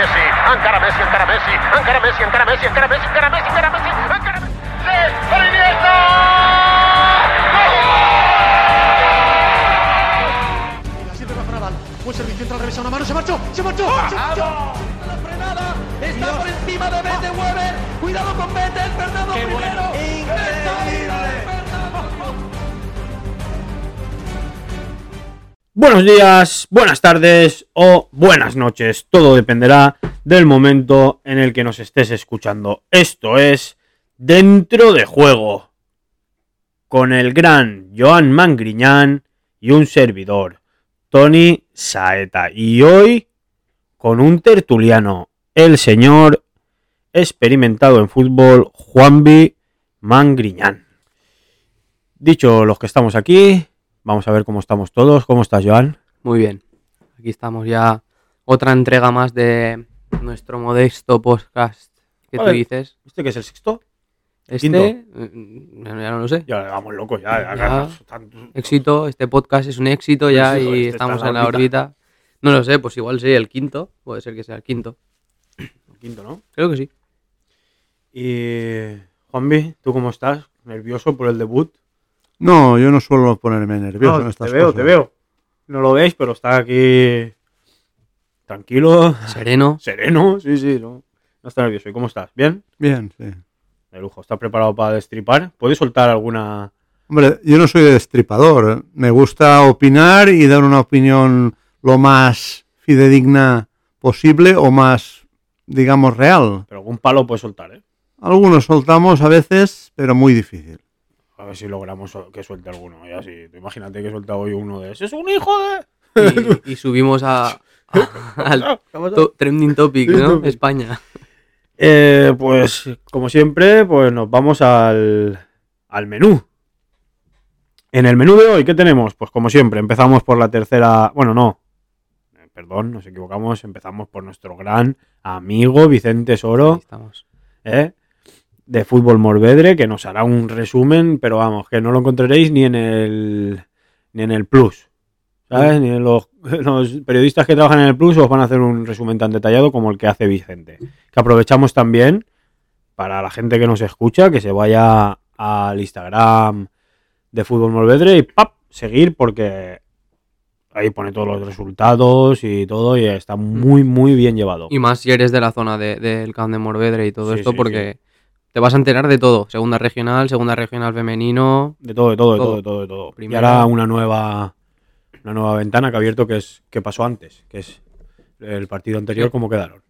Messi, encara Messi, encara Messi, encara Messi, encara Messi, encara Messi, encara Messi, encara Messi, encara Messi. Buen servicio, entra al revés a una mano, se marchó, se marchó, se marchó. La frenada está por encima de Bete Weber. Cuidado con Bete, Fernando primero. Increíble. Buenos días, buenas tardes o buenas noches. Todo dependerá del momento en el que nos estés escuchando. Esto es Dentro de Juego. Con el gran Joan Mangriñán y un servidor, Tony Saeta. Y hoy con un tertuliano, el señor experimentado en fútbol, Juanvi Mangriñán. Dicho los que estamos aquí, vamos a ver cómo estamos todos. ¿Cómo estás, Joan? Muy bien. Aquí estamos ya. Otra entrega más de nuestro modesto podcast. ¿Qué tú dices? ¿Este que es el sexto? Este, quinto. eh, ya no lo sé. Ya vamos locos, ya. ya, Ya. Carlos, tanto- Éxito, este podcast es un éxito ya y este estamos en la órbita. No lo sé, pues igual sí, el quinto. Puede ser que sea el quinto. el quinto, ¿no? Creo que sí. Y Juanvi, ¿tú cómo estás? ¿Nervioso por el debut? No, yo no suelo ponerme nervioso No, en estas te veo, cosas. te veo. No lo veis, pero está aquí tranquilo, Sereno. sereno. Sí, sí, no, no está nervioso. ¿Y cómo estás? ¿Bien? Bien, sí. De lujo. ¿Estás preparado para destripar? ¿Puedes soltar alguna...? Hombre, yo no soy destripador. Me gusta opinar y dar una opinión lo más fidedigna posible o más, digamos, real. Pero algún palo puedes soltar, ¿eh? Algunos soltamos a veces, pero muy difícil. A ver si logramos que suelte alguno. Y así, imagínate que suelta hoy uno de... ¡Ese es un hijo de...! Y, y subimos a, a- al trending topic, ¿no? España. Eh, pues como siempre, pues nos vamos al, al menú. En el menú de hoy, ¿qué tenemos? Pues como siempre, empezamos por la tercera. Bueno, no. Eh, Perdón, nos equivocamos. Empezamos por nuestro gran amigo Vicente Ahí Soro, estamos. ¿eh? De Fútbol Morvedre, que nos hará un resumen, pero vamos, que no lo encontraréis ni en el ni en el Plus. ¿Sabes? Ni en los, los periodistas que trabajan en el Plus os van a hacer un resumen tan detallado como el que hace Vicente. Que aprovechamos también para la gente que nos escucha, que se vaya al Instagram de Fútbol Morvedre y ¡pap! seguir porque ahí pone todos los resultados y todo y está muy muy bien llevado. Y más si eres de la zona de- del Camp de Morvedre y todo Sí, esto, sí, porque te vas a enterar de todo. Segunda regional, segunda regional femenino. De todo, de todo, de todo, de todo, de todo. Y ahora una nueva una nueva ventana que ha abierto que es que pasó antes, que es el partido anterior Sí. cómo quedaron.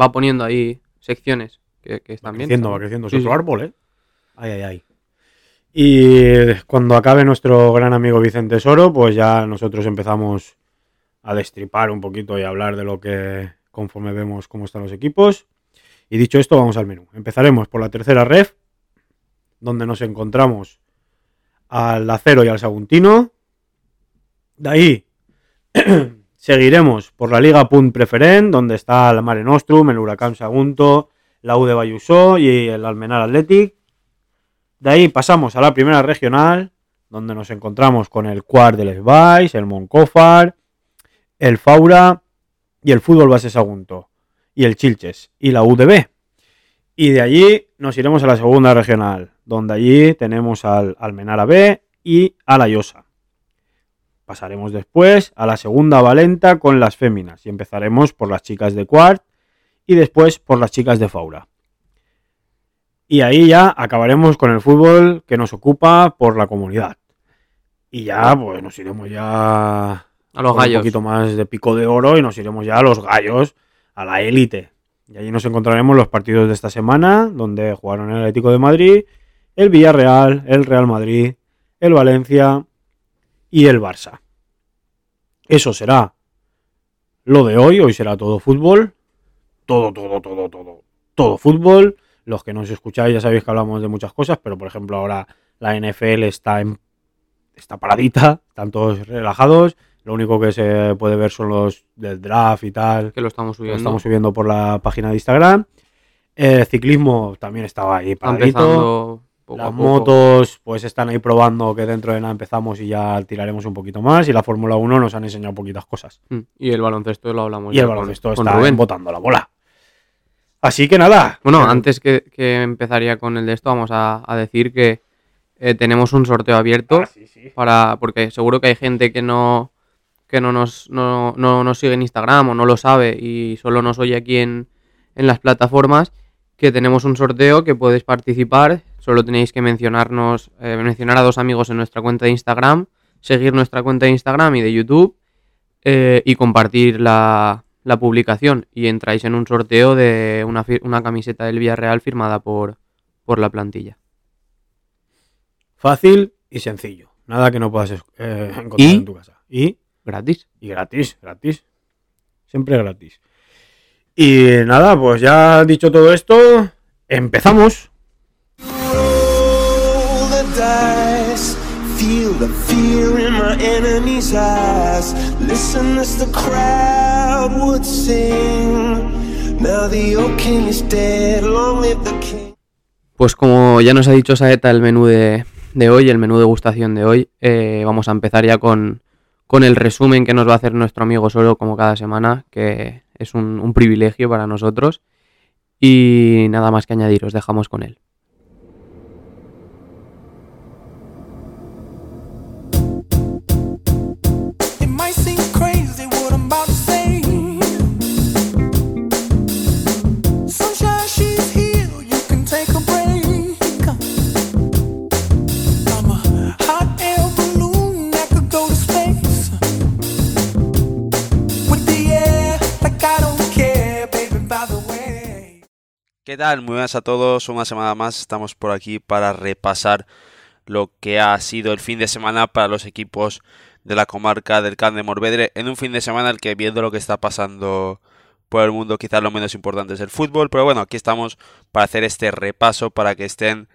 Va poniendo ahí secciones que, que Va están bien. creciendo, va están bien. creciendo. Es Sí, otro sí. árbol, ¿eh? Ay, ay, ay. Y cuando acabe nuestro gran amigo Vicente Soro, pues ya nosotros empezamos a destripar un poquito y a hablar de lo que conforme vemos cómo están los equipos. Y dicho esto, vamos al menú. Empezaremos por la tercera ref, donde nos encontramos al Acero y al Saguntino. De ahí seguiremos por la Liga Punt Preferent, donde está el Mare Nostrum, el Huracán Sagunto, la U de Bayusó y el Almenar Athletic. De ahí pasamos a la primera regional, donde nos encontramos con el Cuart del Esbais, el Moncófar, el Faura y el Fútbol Base Sagunto, y el Chilches y la UDB. Y de allí nos iremos a la segunda regional, donde allí tenemos al Almenara B y a la Llosa. Pasaremos después a la segunda Valenta con las féminas y empezaremos por las chicas de Cuart y después por las chicas de Faura. Y ahí ya acabaremos con el fútbol que nos ocupa por la comunidad. Y ya, pues nos iremos ya A los gallos. un poquito más de pico de oro y nos iremos ya a los gallos, a la élite. Y allí nos encontraremos los partidos de esta semana, donde jugaron el Atlético de Madrid, el Villarreal, el Real Madrid, el Valencia y el Barça. Eso será lo de hoy. Hoy será todo fútbol. Todo, todo, todo, todo. Todo fútbol. Los que nos escucháis ya sabéis que hablamos de muchas cosas, pero por ejemplo ahora la NFL está en está paradita, están todos relajados. Lo único que se puede ver son los del draft y tal. Que lo estamos que lo subiendo. estamos subiendo por la página de Instagram. El ciclismo también estaba ahí paradito. poco Las motos pues están ahí probando que dentro de nada empezamos y ya tiraremos un poquito más. Y la Fórmula 1 nos han enseñado poquitas cosas. Mm, Y el baloncesto lo hablamos Y el con- baloncesto con está Rubén. botando la bola. Así que nada. Bueno, antes que, que empezaría con el de esto, vamos a, a decir que eh, tenemos un sorteo abierto ah, sí, sí. para porque seguro que hay gente que no que no nos, no, no nos sigue en Instagram o no lo sabe y solo nos oye aquí en, en las plataformas que tenemos un sorteo que podéis participar solo tenéis que mencionarnos eh, mencionar a dos amigos en nuestra cuenta de Instagram seguir nuestra cuenta de Instagram y de YouTube eh, y compartir la, la publicación y entráis en un sorteo de una, una camiseta del Villarreal firmada por, por la plantilla Fácil y sencillo. Nada que no puedas eh, encontrar ¿Y? en tu casa. Y, gratis y gratis, gratis. Siempre gratis. Y nada, pues ya dicho todo esto, empezamos. the dice. Feel the fear in my enemy's eyes. Listen as the crowd would sing. Now the old king is dead. Long live the king. Pues como ya nos ha dicho Saeta el menú de, de hoy, el menú de degustación de hoy, eh, vamos a empezar ya con, con el resumen que nos va a hacer nuestro amigo Solo como cada semana, que es un, un privilegio para nosotros. Y nada más que añadir, os dejamos con él. ¿Qué tal? Muy buenas a todos. Una semana más estamos por aquí para repasar lo que ha sido el fin de semana para los equipos de la comarca del Can de Morvedre. En un fin de semana el que viendo lo que está pasando por el mundo quizás lo menos importante es el fútbol. Pero bueno, aquí estamos para hacer este repaso para que estén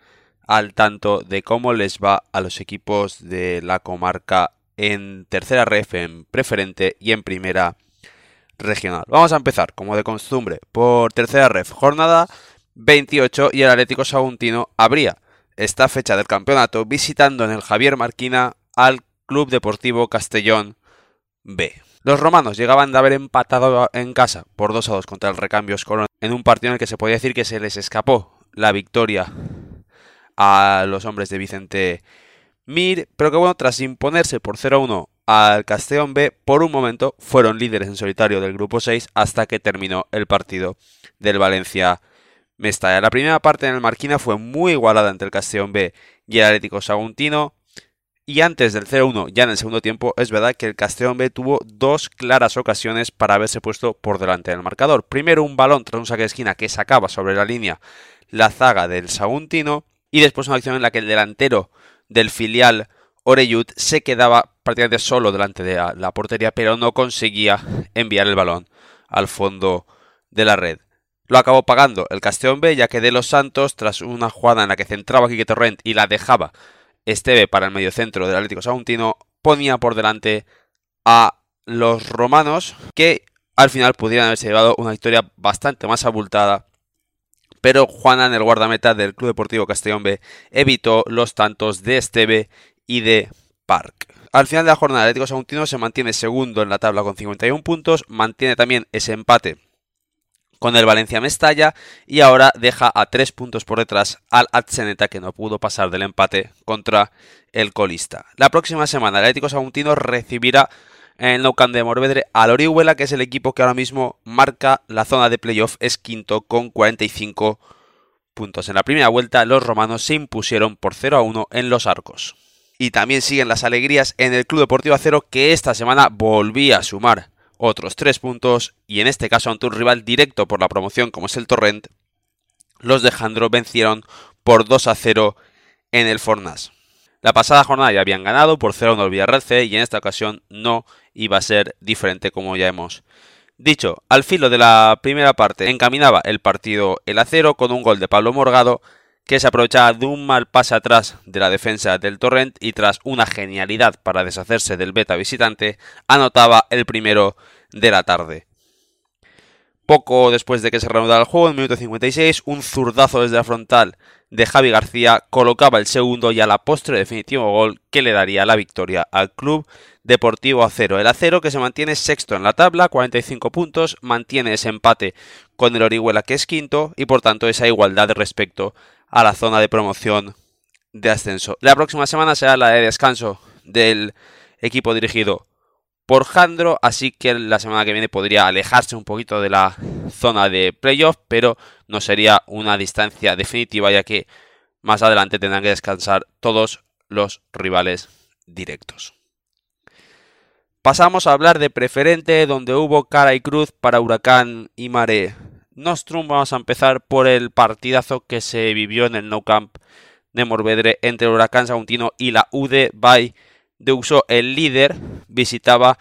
al tanto de cómo les va a los equipos de la comarca en tercera ref, en preferente y en primera regional. Vamos a empezar, como de costumbre, por tercera ref, jornada 28 y el Atlético Saguntino abría esta fecha del campeonato visitando en el Javier Marquina al Club Deportivo Castellón B. Los romanos llegaban de haber empatado en casa por 2 a 2 contra el Recambios Colón en un partido en el que se podía decir que se les escapó la victoria a los hombres de Vicente Mir, pero que bueno, tras imponerse por 0 a 1 al Castellón B, por un momento fueron líderes en solitario del grupo 6 hasta que terminó el partido del Valencia Mestalla. La primera parte en el Marquina fue muy igualada entre el Castellón B y el Atlético Saguntino. Y antes del 0-1, ya en el segundo tiempo, es verdad que el Castellón B tuvo dos claras ocasiones para haberse puesto por delante del marcador. Primero un balón tras un saque de esquina que sacaba sobre la línea la zaga del Saguntino. Y después una acción en la que el delantero del filial Oreyud se quedaba prácticamente solo delante de la, portería, pero no conseguía enviar el balón al fondo de la red. Lo acabó pagando el Castellón B, ya que De Los Santos, tras una jugada en la que centraba Quique Torrent y la dejaba Esteve para el mediocentro del Atlético Saguntino, ponía por delante a los romanos, que al final pudieran haberse llevado una victoria bastante más abultada. Pero Juanan, el guardameta del Club Deportivo Castellón B, evitó los tantos de Esteve y de Park. Al final de la jornada, Atlético Saguntino se mantiene segundo en la tabla con 51 puntos, mantiene también ese empate con el Valencia Mestalla y ahora deja a tres puntos por detrás al Atzeneta que no pudo pasar del empate contra el colista. La próxima semana Atlético Saguntino recibirá en Nou de Morvedre al Orihuela que es el equipo que ahora mismo marca la zona de playoff, es quinto con 45 puntos. En la primera vuelta los romanos se impusieron por 0 a 1 en los arcos. Y también siguen las alegrías en el Club Deportivo Acero que esta semana volvía a sumar otros 3 puntos y en este caso ante un rival directo por la promoción como es el Torrent, los de Jandro vencieron por 2 a 0 en el Fornas. La pasada jornada ya habían ganado por 0 a 1 el Villarreal C y en esta ocasión no iba a ser diferente como ya hemos dicho. Al filo de la primera parte encaminaba el partido el acero con un gol de Pablo Morgado que se aprovechaba de un mal pase atrás de la defensa del Torrent y tras una genialidad para deshacerse del beta visitante, anotaba el primero de la tarde. Poco después de que se reanudara el juego, en minuto 56, un zurdazo desde la frontal de Javi García colocaba el segundo y a la postre definitivo gol que le daría la victoria al club Deportivo Acero. El Acero que se mantiene sexto en la tabla, 45 puntos, mantiene ese empate con el Orihuela que es quinto y por tanto esa igualdad respecto a la zona de promoción de ascenso. La próxima semana será la de descanso del equipo dirigido por Jandro, así que la semana que viene podría alejarse un poquito de la zona de playoff, pero no sería una distancia definitiva ya que más adelante tendrán que descansar todos los rivales directos. Pasamos a hablar de preferente, donde hubo cara y cruz para Huracán y Mare. Nostrum, vamos a empezar por el partidazo que se vivió en el No Camp de Morvedre entre el Huracán Saguntino y la UD by de uso el líder visitaba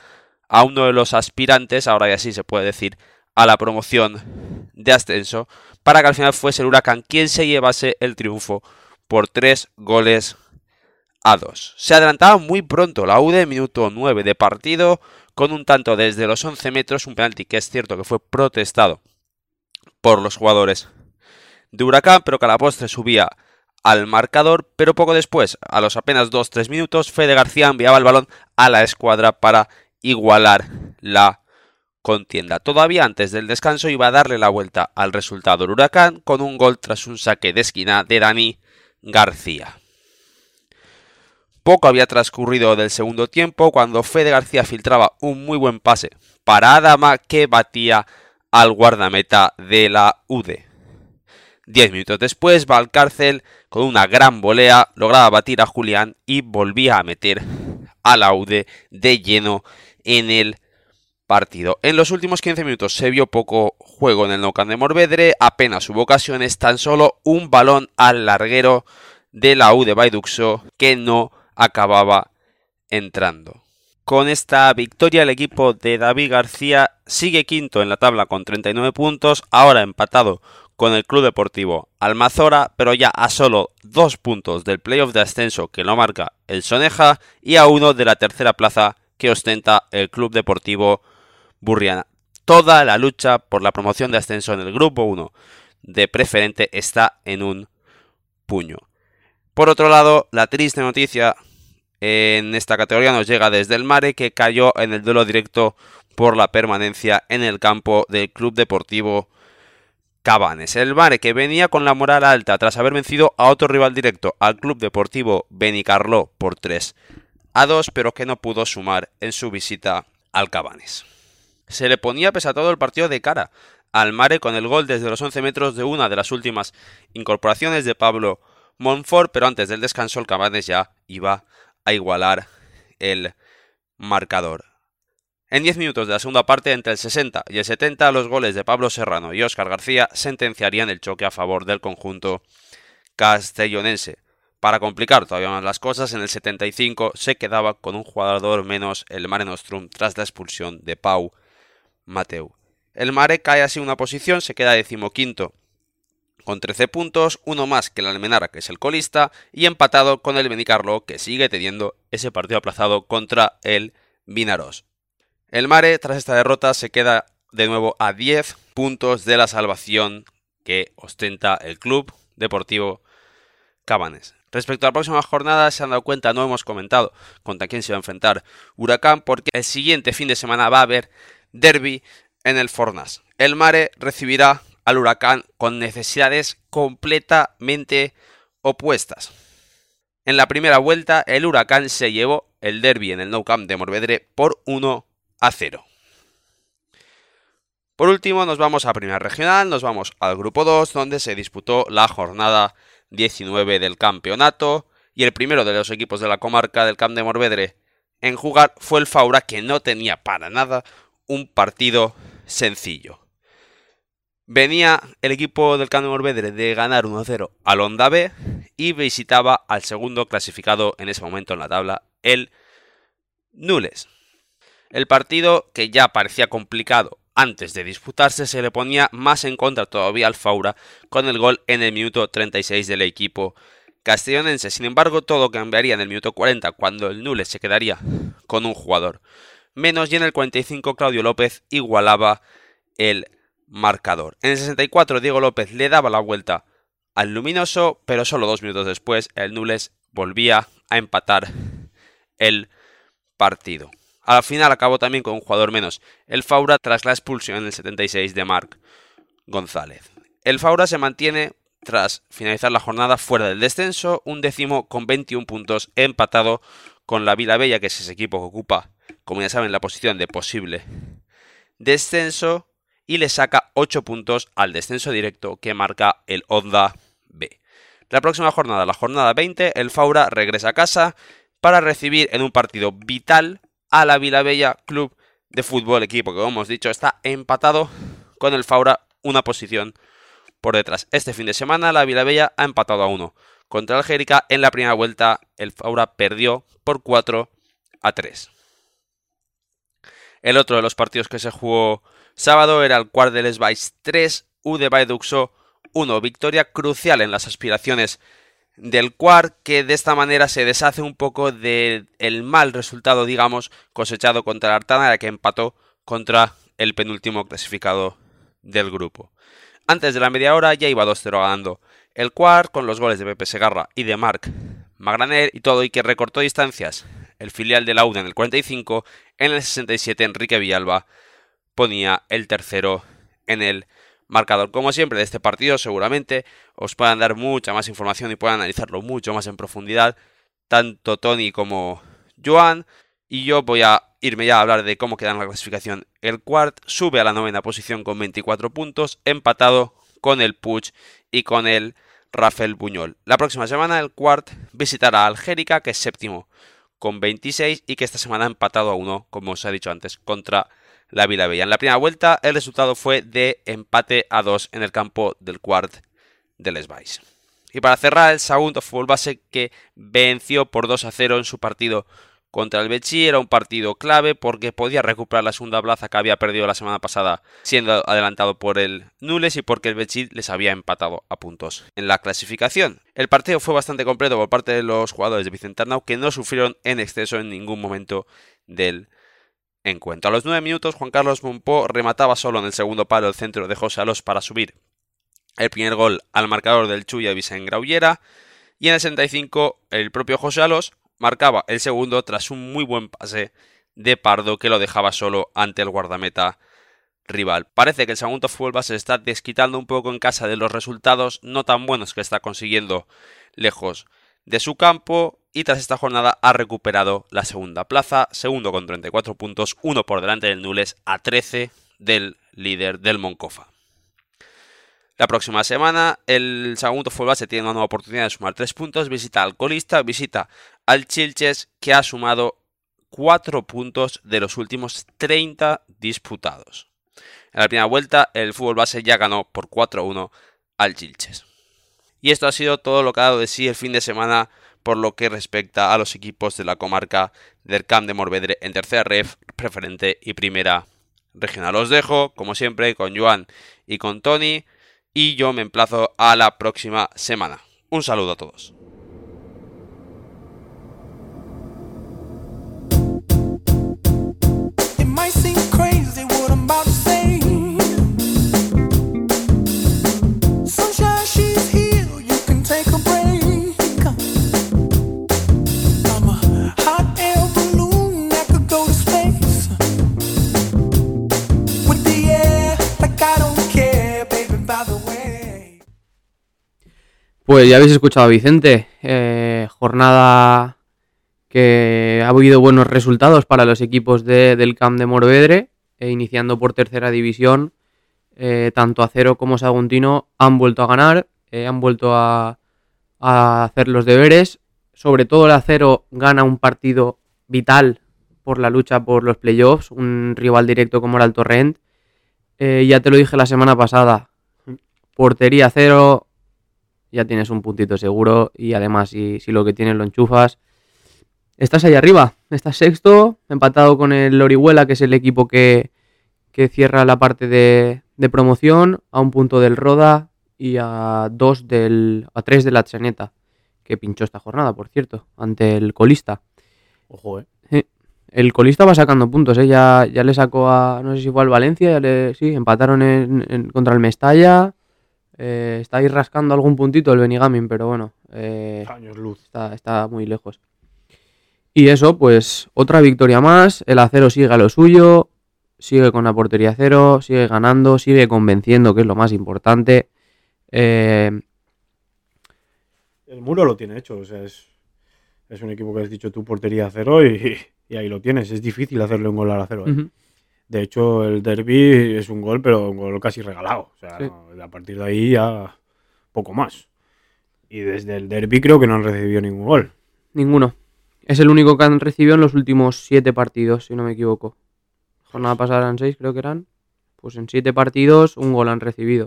a uno de los aspirantes, ahora ya sí se puede decir, a la promoción de ascenso, para que al final fuese el Huracán quien se llevase el triunfo por tres goles a dos. Se adelantaba muy pronto la UD, minuto 9 de partido, con un tanto desde los 11 metros, un penalti que es cierto que fue protestado por los jugadores de Huracán, pero que a la postre subía al marcador, pero poco después, a los apenas 2-3 minutos, Fede García enviaba el balón a la escuadra para igualar la contienda. Todavía antes del descanso iba a darle la vuelta al resultado el Huracán con un gol tras un saque de esquina de Dani García. Poco había transcurrido del segundo tiempo cuando Fede García filtraba un muy buen pase para Adama que batía al guardameta de la UDE. Diez minutos después, Valcárcel, con una gran volea, lograba batir a Julián y volvía a meter a Laude de lleno en el partido. En los últimos 15 minutos se vio poco juego en el Nocan de Morvedre, apenas hubo ocasiones, tan solo un balón al larguero de la U de Baiduxo que no acababa entrando. Con esta victoria el equipo de David García sigue quinto en la tabla con 39 puntos, ahora empatado con el Club Deportivo Almazora, pero ya a solo dos puntos del playoff de ascenso que lo marca el Soneja y a uno de la tercera plaza que ostenta el Club Deportivo Burriana. Toda la lucha por la promoción de ascenso en el Grupo 1 de preferente está en un puño. Por otro lado, la triste noticia en esta categoría nos llega desde el Mare que cayó en el duelo directo por la permanencia en el campo del Club Deportivo Cabanes. El Mare que venía con la moral alta tras haber vencido a otro rival directo, al Club Deportivo Benicarló por 3 a 2, pero que no pudo sumar en su visita al Cabanes. Se le ponía pese a todo el partido de cara al Mare con el gol desde los 11 metros de una de las últimas incorporaciones de Pablo Monfort, pero antes del descanso el Cabanes ya iba a igualar el marcador. En 10 minutos de la segunda parte, entre el 60 y el 70, los goles de Pablo Serrano y Óscar García sentenciarían el choque a favor del conjunto castellonense. Para complicar todavía más las cosas, en el 75 se quedaba con un jugador menos el Mare Nostrum tras la expulsión de Pau Mateu. El Mare cae así una posición, se queda decimoquinto con 13 puntos, uno más que el Almenara, que es el colista, y empatado con el Benicarlo, que sigue teniendo ese partido aplazado contra el Vinaros. El Mare, tras esta derrota, se queda de nuevo a 10 puntos de la salvación que ostenta el Club Deportivo Cabanes. Respecto a la próxima jornada, se han dado cuenta, no hemos comentado contra quién se va a enfrentar Huracán, porque el siguiente fin de semana va a haber derby en el Fornas. El Mare recibirá al Huracán con necesidades completamente opuestas. En la primera vuelta, el Huracán se llevó el derby en el Nou Camp de Morvedre por 1 a 0. Por último, nos vamos a Primera Regional, nos vamos al Grupo 2, donde se disputó la jornada 19 del campeonato, y el primero de los equipos de la comarca del Camp de Morvedre en jugar fue el Faura, que no tenía para nada un partido sencillo. Venía el equipo del Camp de Morvedre de ganar 1-0 al Onda B y visitaba al segundo clasificado en ese momento en la tabla, el Nules. El partido, que ya parecía complicado antes de disputarse, se le ponía más en contra todavía al Faura con el gol en el minuto 36 del equipo castellonense. Sin embargo, todo cambiaría en el minuto 40 cuando el Nules se quedaría con un jugador menos y en el 45 Claudio López igualaba el marcador. En el 64 Diego López le daba la vuelta al Luminoso, pero solo dos minutos después el Nules volvía a empatar el partido. Al final acabó también con un jugador menos, el Faura tras la expulsión en el 76 de Marc González. El Faura se mantiene tras finalizar la jornada fuera del descenso, un décimo con 21 puntos empatado con la Vila Bella, que es ese equipo que ocupa, como ya saben, la posición de posible descenso y le saca 8 puntos al descenso directo que marca el Onda B. La próxima jornada, la jornada 20, el Faura regresa a casa para recibir en un partido vital a la Vilabella Club de Fútbol, equipo que como hemos dicho está empatado con el Faura una posición por detrás. Este fin de semana la Vilabella ha empatado a 1 contra Algérica. En la primera vuelta el Faura perdió por 4 a 3. El otro de los partidos que se jugó sábado era el Quart de Les 3, U de Baiduxo 1. Victoria crucial en las aspiraciones del Quart que de esta manera se deshace un poco del mal resultado, digamos, cosechado contra la Artana, que empató contra el penúltimo clasificado del grupo. Antes de la media hora ya iba 2-0 ganando el Quart con los goles de Pepe Segarra y de Marc Magraner y todo y que recortó distancias. El filial de la UDA en el 45, en el 67 Enrique Villalba ponía el tercero en el marcador. Como siempre de este partido seguramente os puedan dar mucha más información y puedan analizarlo mucho más en profundidad tanto Tony como Joan y yo voy a irme ya a hablar de cómo queda la clasificación. El Quart sube a la novena posición con 24 puntos, empatado con el Puig y con el Rafael Buñol. La próxima semana el Quart visitará a Algérica, que es séptimo con 26 y que esta semana ha empatado a uno, como os he dicho antes, contra la Vila Bella. En la primera vuelta el resultado fue de empate a 2 en el campo del Quart de Les Vais. Y para cerrar, el segundo fútbol base que venció por 2 a 0 en su partido contra el Bechi era un partido clave porque podía recuperar la segunda plaza que había perdido la semana pasada siendo adelantado por el Nules y porque el Bechi les había empatado a puntos en la clasificación. El partido fue bastante completo por parte de los jugadores de Vicente Arnau que no sufrieron en exceso en ningún momento del encuentro. A los 9 minutos Juan Carlos Monpó remataba solo en el segundo palo el centro de José Alós para subir el primer gol al marcador del Chuya Vicente Graullera y en el 65 el propio José Alós marcaba el segundo tras un muy buen pase de Pardo que lo dejaba solo ante el guardameta rival. Parece que el segundo fútbol se está desquitando un poco en casa de los resultados no tan buenos que está consiguiendo lejos de su campo y tras esta jornada ha recuperado la segunda plaza, segundo con 34 puntos, uno por delante del Nules a 13 del líder del Moncofa. La próxima semana el segundo fútbol se tiene una nueva oportunidad de sumar 3 puntos, visita al colista, visita al Chilches que ha sumado 4 puntos de los últimos 30 disputados. En la primera vuelta el fútbol base ya ganó por 4-1 al Chilches. Y esto ha sido todo lo que ha dado de sí el fin de semana por lo que respecta a los equipos de la comarca del Camp de Morvedre en tercera ref, preferente y primera regional. Os dejo, como siempre, con Joan y con Tony y yo me emplazo a la próxima semana. Un saludo a todos. Pues ya habéis escuchado a Vicente. Eh, jornada que ha habido buenos resultados para los equipos del Camp de Morvedre, e iniciando por tercera división. Eh, tanto Acero como Saguntino han vuelto a ganar, eh, han vuelto a, hacer los deberes. Sobre todo el Acero gana un partido vital por la lucha por los playoffs, un rival directo como era el Torrent. ya te lo dije la semana pasada, portería cero, ya tienes un puntito seguro y además si, si lo que tienes lo enchufas, estás ahí arriba, estás sexto, empatado con el Orihuela, que es el equipo que, cierra la parte de, promoción, a un punto del Roda y a dos del, a tres de la Chaneta, que pinchó esta jornada, por cierto, ante el colista. Ojo, eh. el colista va sacando puntos, ¿eh? Ya, ya le sacó a, no sé si fue al Valencia, ya le, sí, empataron en- en- contra el Mestalla. Eh, está ahí rascando algún puntito el Benigamin, pero bueno, eh, Años luz. está, está muy lejos. Y eso, pues otra victoria más. El acero sigue a lo suyo, sigue con la portería cero, sigue ganando, sigue convenciendo, que es lo más importante. Eh, El muro lo tiene hecho, o sea, es, es un equipo que has dicho tú portería cero y, y ahí lo tienes. Es difícil hacerle un gol al acero. De hecho, el derby es un gol, pero un gol casi regalado. O sea, Sí. a partir de ahí ya poco más. Y desde el derby creo que no han recibido ningún gol. Ninguno. Es el único que han recibido en los últimos siete partidos, si no me equivoco. Jornada pasada eran seis, creo que eran. Pues en siete partidos un gol han recibido.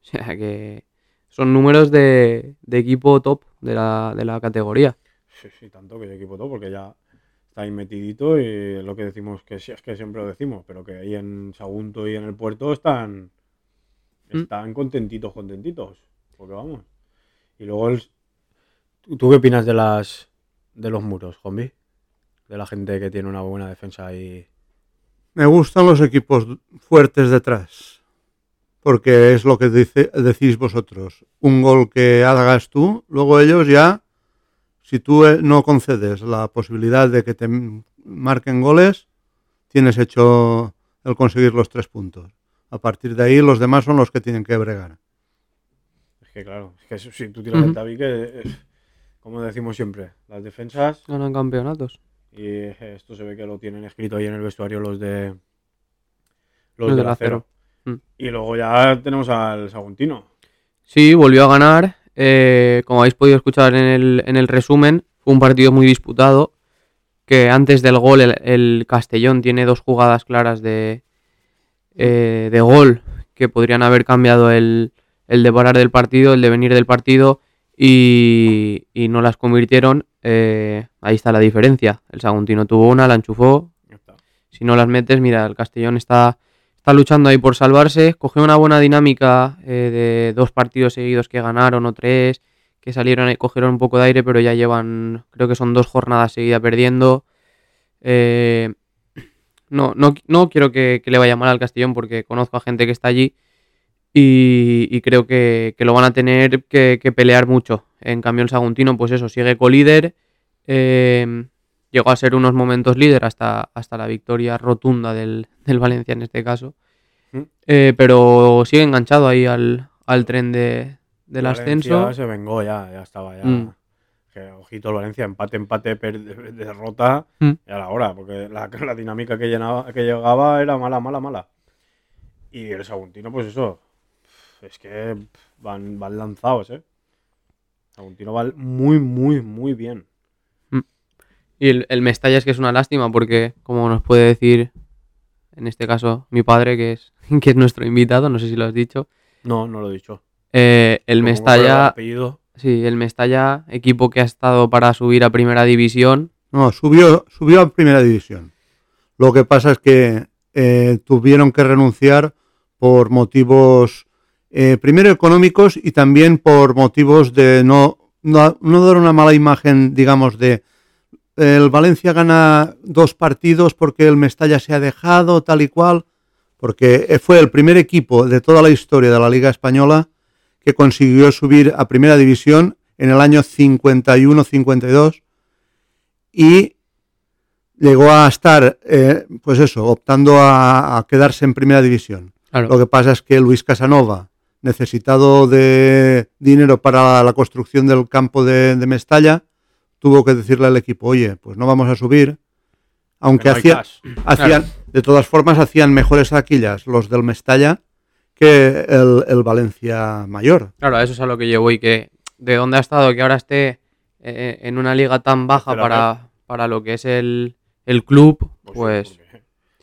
O sea que son números de, de equipo top de la, de la categoría. Sí, sí, tanto que el equipo todo, porque ya está ahí metidito y lo que decimos, que es que siempre lo decimos, pero que ahí en Sagunto y en el puerto están, Mm. están contentitos, contentitos. Porque vamos. Y luego, el- ¿tú, tú qué opinas de las de los muros, Zombi? De la gente que tiene una buena defensa ahí. Me gustan los equipos fuertes detrás. Porque es lo que dice, decís vosotros. Un gol que hagas tú, luego ellos ya, si tú eh, no concedes la posibilidad de que te marquen goles, tienes hecho el conseguir los tres puntos. A partir de ahí los demás son los que tienen que bregar. Es que claro, es que si tú tiras Ujú. el tabique, es- como decimos siempre, las defensas, Ganan campeonatos. y esto se ve que lo tienen escrito ahí en el vestuario los de los, Los del del acero. acero. Mm. Y luego ya tenemos al Saguntino. Sí, volvió a ganar. Eh, como habéis podido escuchar en el, en el resumen, fue un partido muy disputado. Que antes del gol, el, el Castellón tiene dos jugadas claras de, eh, de gol que podrían haber cambiado el, el deparar del partido, el devenir del partido, y, y no las convirtieron. eh, ahí está la diferencia. El Saguntino tuvo una, la enchufó, si no las metes, mira, el Castellón está, está luchando ahí por salvarse. Cogió una buena dinámica eh, de dos partidos seguidos que ganaron o tres, que salieron y cogieron un poco de aire, pero ya llevan, creo que son dos jornadas seguidas perdiendo. Eh, no, no, no quiero que, le vaya mal al Castellón porque conozco a gente que está allí y, creo que, que lo van a tener que, que pelear mucho. En cambio, el Saguntino, pues eso, sigue colíder. Eh, llegó a ser unos momentos líder hasta, hasta la victoria rotunda del, del Valencia en este caso. Mm. Eh, pero sigue enganchado ahí al, al tren de, del Valencia ascenso. se vengó ya, ya estaba ya. Mm. Que, ojito el Valencia, empate, empate, per- derrota Mm. y a la hora, porque la, la dinámica que, llenaba, que llegaba era mala, mala, mala. Y el Saguntino, pues eso, es que van, van lanzados, ¿eh? Saguntino va muy, muy, muy bien. Y el, el Mestalla es que es una lástima porque, como nos puede decir, en este caso, mi padre, que es, que es nuestro invitado, no sé si lo has dicho, No, no lo he dicho. eh, el Como Mestalla, apellido, sí, el Mestalla, equipo que ha estado para subir a primera división, No, subió, subió a primera división. Lo que pasa es que eh, tuvieron que renunciar por motivos, eh, primero económicos y también por motivos de no, no, no dar una mala imagen, digamos, de el Valencia gana dos partidos porque el Mestalla se ha dejado, tal y cual, porque fue el primer equipo de toda la historia de la Liga Española que consiguió subir a primera división en el año 51-52 y llegó a estar, eh, pues eso, optando a, a quedarse en primera división. claro, Lo que pasa es que Luis Casanova, necesitado de dinero para la construcción del campo de, de Mestalla, tuvo que decirle al equipo, oye, pues no vamos a subir, aunque que no hacía- hacían, de todas formas hacían mejores taquillas los del Mestalla que el, el Valencia mayor. claro, eso es a lo que llevo y que de dónde ha estado que ahora esté eh, en una liga tan baja para, para lo que es el, el club, Pues pues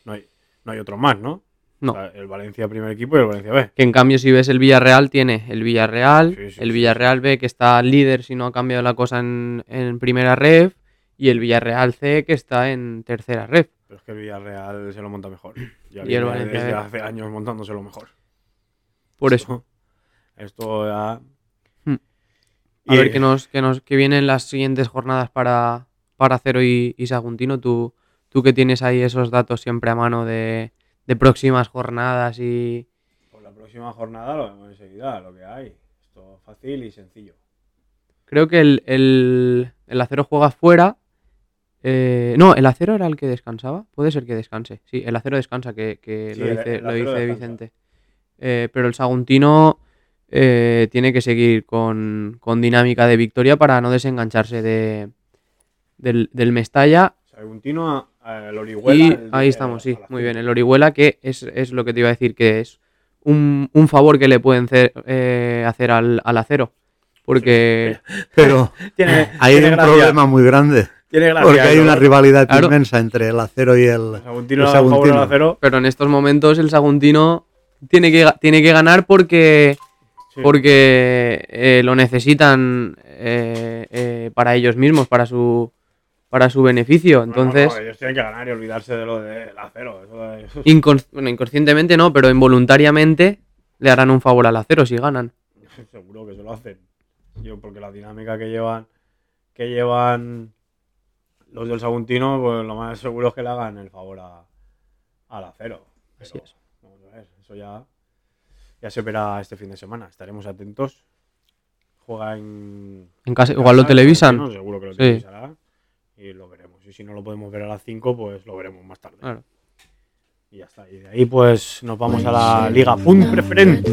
no hay, no hay otro más, ¿no? No. O sea, el Valencia primer equipo y el Valencia B. Que en cambio, si ves el Villarreal, tiene el Villarreal, Sí, sí, el Villarreal B, que está líder si no ha cambiado la cosa en, en primera ref, y el Villarreal C, que está en tercera ref. Pero es que el Villarreal se lo monta mejor. Ya Y el Valencia desde B. hace años montándoselo mejor. Por eso. Esto ya. Hmm. A Y- ver qué nos, qué nos qué vienen las siguientes jornadas para, para Cero y, y Saguntino. ¿Tú, tú que tienes ahí esos datos siempre a mano de, de próximas jornadas y... Por la próxima jornada lo vemos enseguida, lo que hay. Esto fácil y sencillo. Creo que el, el, el acero juega fuera. eh, no, el acero era el que descansaba. Puede ser que descanse. Sí, el acero descansa, que, que Sí, lo dice, el lo dice. Vicente. Eh, pero el Saguntino eh, tiene que seguir con, con dinámica de victoria para no desengancharse de, del, del Mestalla. Saguntino, el Orihuela. Y el de- ahí estamos, sí, muy bien. El Orihuela, que es, es lo que te iba a decir, que es un, un favor que le pueden hacer, eh, hacer al, al acero. Porque Pero Tiene, hay tiene un gracia, problema muy grande, Tiene gracia. porque hay una rivalidad Claro. inmensa entre el acero y el, Saguntino el Saguntino. acero. Pero en estos momentos el Saguntino tiene que, tiene que ganar porque, Sí. porque eh, lo necesitan eh, eh, para ellos mismos, para su, para su beneficio. Entonces, no, ellos tienen que ganar y olvidarse de lo del acero. Eso es- incons- bueno, inconscientemente no, pero involuntariamente le harán un favor al acero si ganan. Seguro que se lo hacen. Yo, porque la dinámica que llevan, que llevan los del Saguntino, pues lo más seguro es que le hagan el favor a, al acero. Así Pero, es. Vamos a ver, eso ya, ya se verá este fin de semana. Estaremos atentos. Juega en. En casa, igual lo televisan. Seguro que lo Sí. televisará. Y lo veremos. Y si no lo podemos ver a las 5, pues lo veremos más tarde. Claro. Y ya está. Y de ahí, pues nos vamos a la Liga Punt Preferente.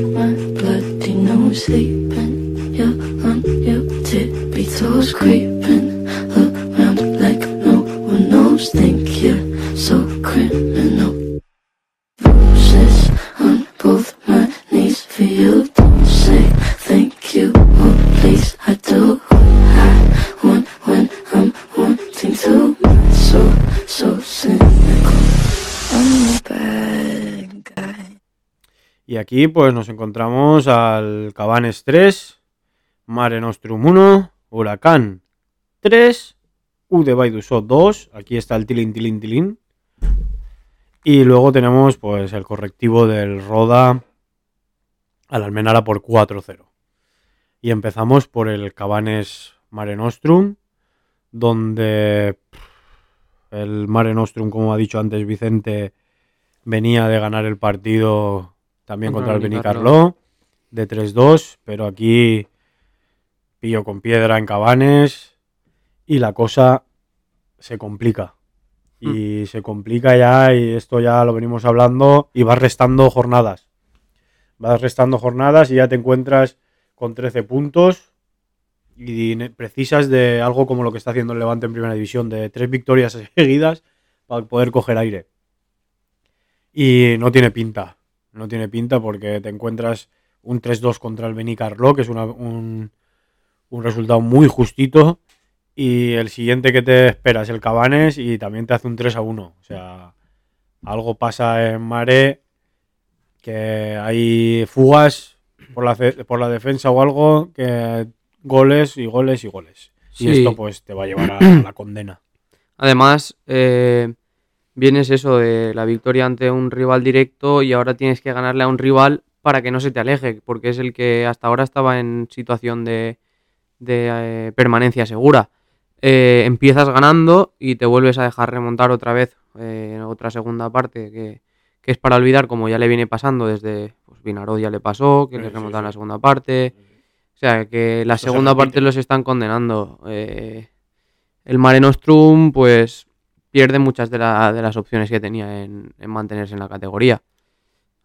Thank you, oh please. I do what I want when I'm Y aquí pues nos encontramos al Cabanes 3, Mare Nostrum 1, Huracán 3, U de Baidusó 2, aquí está el tilín tilín tilín. Y luego tenemos pues el correctivo del Roda al Almenara por 4-0. Y empezamos por el Cabanes Mare Nostrum, donde el Mare Nostrum, como ha dicho antes Vicente, venía de ganar el partido también Contra contra, el Benicarló. De 3-2, pero aquí pillo con piedra en Cabanes y la cosa se complica. Y se complica ya y esto ya lo venimos hablando y vas restando jornadas. Vas restando jornadas y ya te encuentras con 13 puntos y precisas de algo como lo que está haciendo el Levante en Primera División, de tres victorias seguidas para poder coger aire. Y no tiene pinta, no tiene pinta porque te encuentras un 3-2 contra el Benicarló, que es un, un resultado muy justito. Y el siguiente que te espera es el Cabanes y también te hace un 3-1. O sea, algo pasa en Mare, que hay fugas por la, por la defensa o algo, que goles y goles y goles. Sí. Y esto pues te va a llevar a la condena. Además, eh, vienes eso de la victoria ante un rival directo y ahora tienes que ganarle a un rival para que no se te aleje, porque es el que hasta ahora estaba en situación de, de, eh, permanencia segura. Eh, empiezas ganando y te vuelves a dejar remontar otra vez eh, en otra segunda parte que, que es para olvidar, como ya le viene pasando desde pues, Vinarod ya le pasó, que Sí, le sí, remontaron sí. la segunda parte. O sea, que la Esto segunda parte los están condenando. Eh, el Mare Nostrum, pues, pierde muchas de, la- de las opciones que tenía en, en mantenerse en la categoría.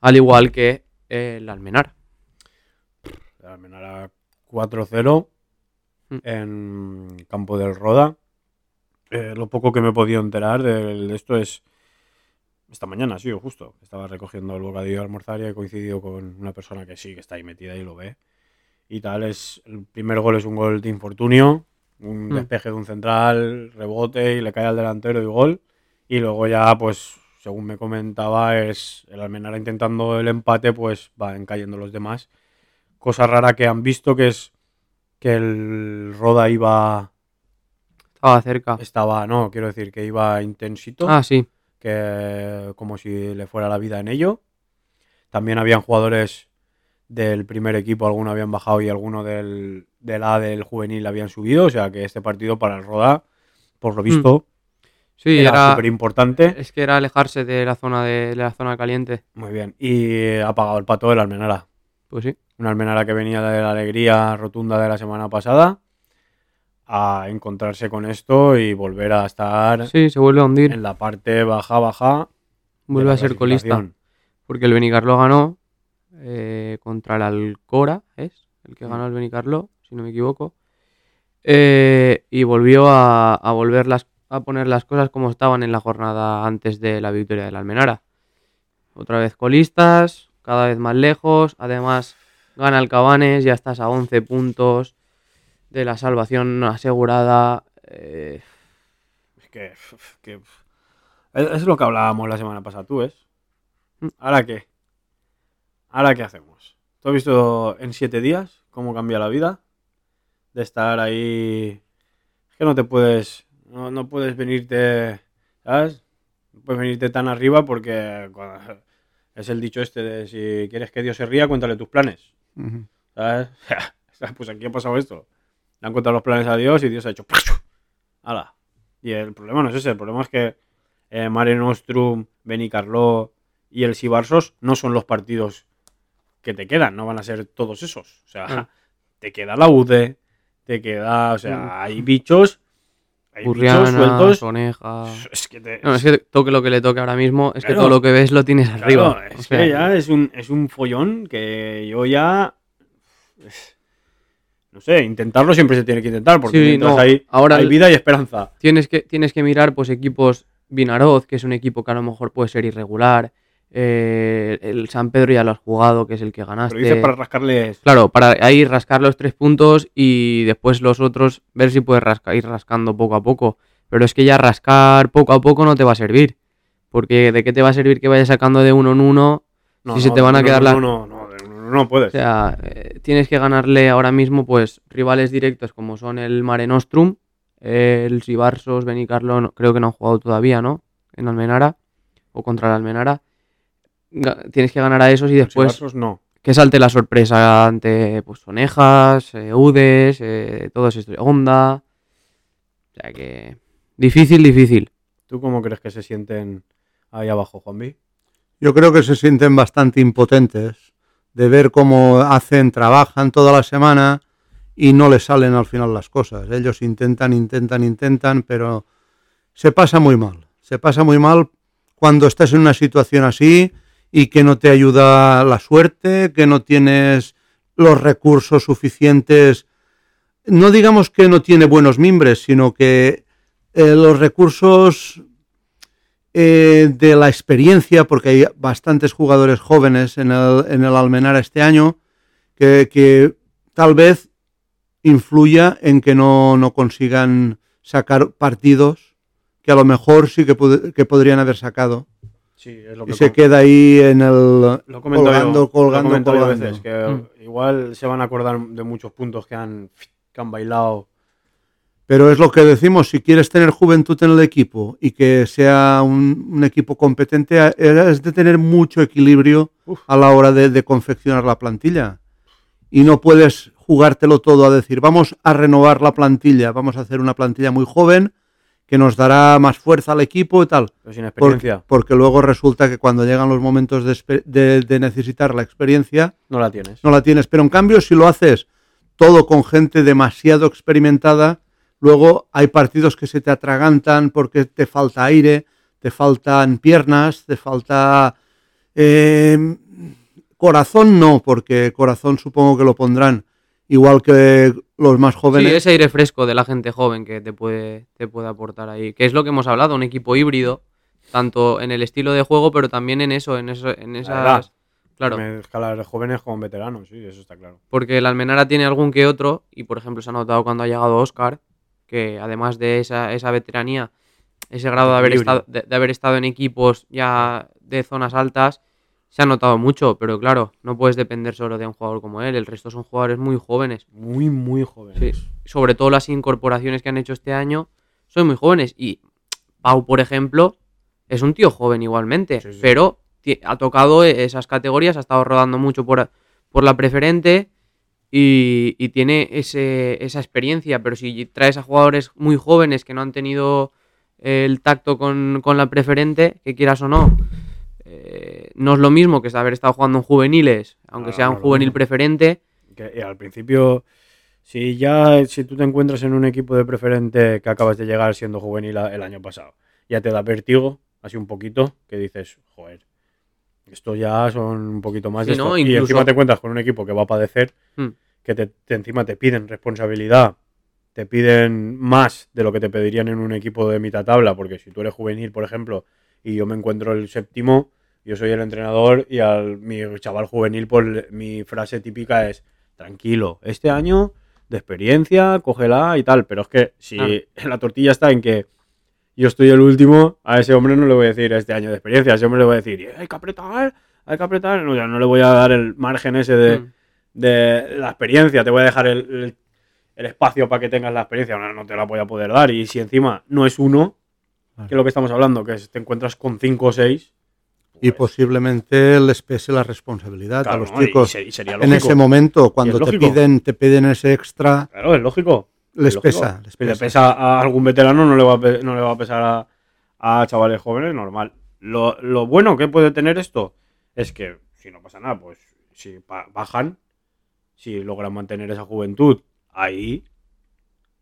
Al igual que eh, el Almenar. El Almenara 4-0 Mm. en campo del Roda. Eh, lo poco que me he podido enterar de, de esto es esta mañana, sí, justo. Estaba recogiendo el bocadillo de almorzar y he coincidido con una persona que sí, que está ahí metida y lo ve. Y tal, es el primer gol es un gol de infortunio, un Mm. despeje de un central, rebote y le cae al delantero y gol. Y luego ya, pues, según me comentaba, es el Almenara intentando el empate, pues van cayendo los demás. Cosa rara que han visto que es que el Roda iba, Estaba cerca. estaba, no, quiero decir que iba intensito Ah, sí. que como si le fuera la vida en ello. También habían jugadores del primer equipo, algunos habían bajado y algunos del, del A del juvenil habían subido. O sea que este partido para el Roda, por lo visto, Sí, era era, súper importante. es que era alejarse de la zona de, de la zona caliente. Muy bien. Y ha pagado el pato de la Almenara. Pues sí. Una Almenara que venía de la alegría rotunda de la semana pasada a encontrarse con esto y volver a estar Sí, se vuelve a hundir. en la parte baja, baja. Vuelve a ser colista. Porque el Benicarlo ganó eh, contra el Alcora, ¿es? El que Mm. ganó el Benicarlo, si no me equivoco. Eh, y volvió a, a volver las, a poner las cosas como estaban en la jornada antes de la victoria del Almenara. Otra vez colistas, cada vez más lejos. Además, gana el Cabanes, ya estás a 11 puntos de la salvación asegurada. eh, Es que, que- es es lo que hablábamos la semana pasada, tú, ¿ves? Mm. ¿Ahora qué? ¿Ahora qué hacemos? ¿Tú has visto en siete días cómo cambia la vida? De estar ahí... Es que no te puedes... No, no puedes venirte... ¿Sabes? No puedes venirte tan arriba porque cuando- es el dicho este de si quieres que Dios se ría, cuéntale tus planes. ¿Sabes? pues aquí ha pasado esto. Le han contado los planes a Dios y Dios ha hecho. ¡Hala! Y el problema no es ese, el problema es que eh, Mare Nostrum, Benicarló y el Sibarsos no son los partidos que te quedan, no van a ser todos esos. O sea, Ah. te queda la UDE, te queda. O sea, Mm. hay bichos. Hay bichos Burriana, sueltos. Soneja. Es que te. No, es que toque lo que le toque ahora mismo, es que todo lo que ves lo tienes Claro, arriba. es O sea, que ya es un, es un follón que yo ya. No sé, intentarlo siempre se tiene que intentar, porque Sí, mientras no, hay, ahora hay vida y esperanza. tienes, que, tienes que mirar pues equipos Vinaroz, que es un equipo que a lo mejor puede ser irregular. Eh, el San Pedro ya lo has jugado, que es el que ganaste. Pero dices para rascarles. Claro, para ahí rascar los tres puntos y después los otros ver si puedes rasca- ir rascando poco a poco. Pero es que ya rascar poco a poco no te va a servir. Porque de qué te va a servir que vayas sacando de uno en uno No, si se te van a no, quedar las- No, no, no, puedes. O sea, eh, tienes que ganarle ahora mismo, pues, rivales directos como son el Mare Nostrum, el Sibarsos, Benicarlo, creo que no han jugado todavía, ¿no? En Almenara o contra el Almenara. Tienes que ganar a esos y después no. que salte la sorpresa ante pues Sonejas, eh, Udes, eh, todos estos, Honda. O sea que difícil, difícil. ¿Tú cómo crees que se sienten ahí abajo, Juanvi? Yo creo que se sienten bastante impotentes de ver cómo hacen, trabajan toda la semana y no les salen al final las cosas. Ellos intentan, intentan, intentan, pero se pasa muy mal. Se pasa muy mal cuando estás en una situación así y que no te ayuda la suerte, que no tienes los recursos suficientes. No digamos que no tiene buenos mimbres, sino que eh, los recursos eh, de la experiencia, porque hay bastantes jugadores jóvenes en el, en el Almenara este año, que, que tal vez influya en que no, no consigan sacar partidos que a lo mejor sí que, que podrían haber sacado. Sí, es lo Y se queda ahí en el Lo colgando, yo, colgando, colgando. veces, que igual se van a acordar de muchos puntos que han, que han bailado. Pero es lo que decimos, si quieres tener juventud en el equipo y que sea un, un equipo competente, a- es de tener mucho equilibrio Uf. a la hora de, de confeccionar la plantilla. Y no puedes jugártelo todo a decir, vamos a renovar la plantilla, vamos a hacer una plantilla muy joven que nos dará más fuerza al equipo y tal. Pero sin Por- experiencia, porque luego resulta que cuando llegan los momentos de, espe- de- de necesitar la experiencia, no la tienes. no la tienes. Pero en cambio, si lo haces todo con gente demasiado experimentada, luego hay partidos que se te atragantan porque te falta aire, te faltan piernas, te falta eh, corazón, no, porque corazón supongo que lo pondrán igual que los más Sí, jóvenes. ese aire fresco de la gente joven que te puede, te puede aportar ahí. Que es lo que hemos hablado, un equipo híbrido, tanto en el estilo de juego, pero también en eso, en eso, en esas. Claro. Mezclar de jóvenes con veteranos, sí, eso está claro. Porque el Almenara tiene algún que otro, y por ejemplo se ha notado cuando ha llegado Oscar, que además de esa, esa veteranía, ese grado de haber, estado, de, de haber estado en equipos ya de zonas altas, se ha notado mucho, pero claro, no puedes depender solo de un jugador como él, el resto son jugadores muy jóvenes. Muy, muy jóvenes. Sí. Sobre todo las incorporaciones que han hecho este año son muy jóvenes. Y Pau, por ejemplo, es un tío joven igualmente, Sí, sí. pero ha tocado e- esas categorías, ha estado rodando mucho por, por la preferente y, y tiene ese, esa experiencia. Pero si traes a jugadores muy jóvenes que no han tenido el tacto con, con la preferente, que quieras o no. No es lo mismo que haber estado jugando en juveniles, aunque Claro, sea un juvenil preferente. Que al principio, si ya, si tú te encuentras en un equipo de preferente que acabas de llegar siendo juvenil el año pasado, ya te da vértigo, así un poquito, que dices, joder, esto ya son un poquito más de. Y encima te encuentras con un equipo que va a padecer, Hmm. que te, te- encima te piden responsabilidad, te piden más de lo que te pedirían en un equipo de mitad tabla, porque si tú eres juvenil, por ejemplo, y yo me encuentro el séptimo, yo soy el entrenador y al mi chaval juvenil, pues mi frase típica es, tranquilo, este año de experiencia, cógela y tal, pero es que si Ah. la tortilla está en que yo estoy el último, a ese hombre no le voy a decir este año de experiencia, a ese hombre le voy a decir, "Eh, hay que apretar, hay que apretar, no, ya no le voy a dar el margen ese de, Mm. de la experiencia, te voy a dejar el, el- el espacio para que tengas la experiencia, no, no te la voy a poder dar, y si encima no es uno, que es lo que estamos hablando, que es- te encuentras con cinco o seis, Y posiblemente les pese la responsabilidad claro, a los chicos. se- y sería En ese momento, cuando te piden, te piden ese extra, Claro, es lógico. les Es lógico. pesa. Les Si le pesa. pesa a algún veterano, no le va a, no le va a pesar a, a chavales jóvenes, normal. Lo, lo bueno que puede tener esto es que, si no pasa nada, pues si bajan, si logran mantener esa juventud ahí,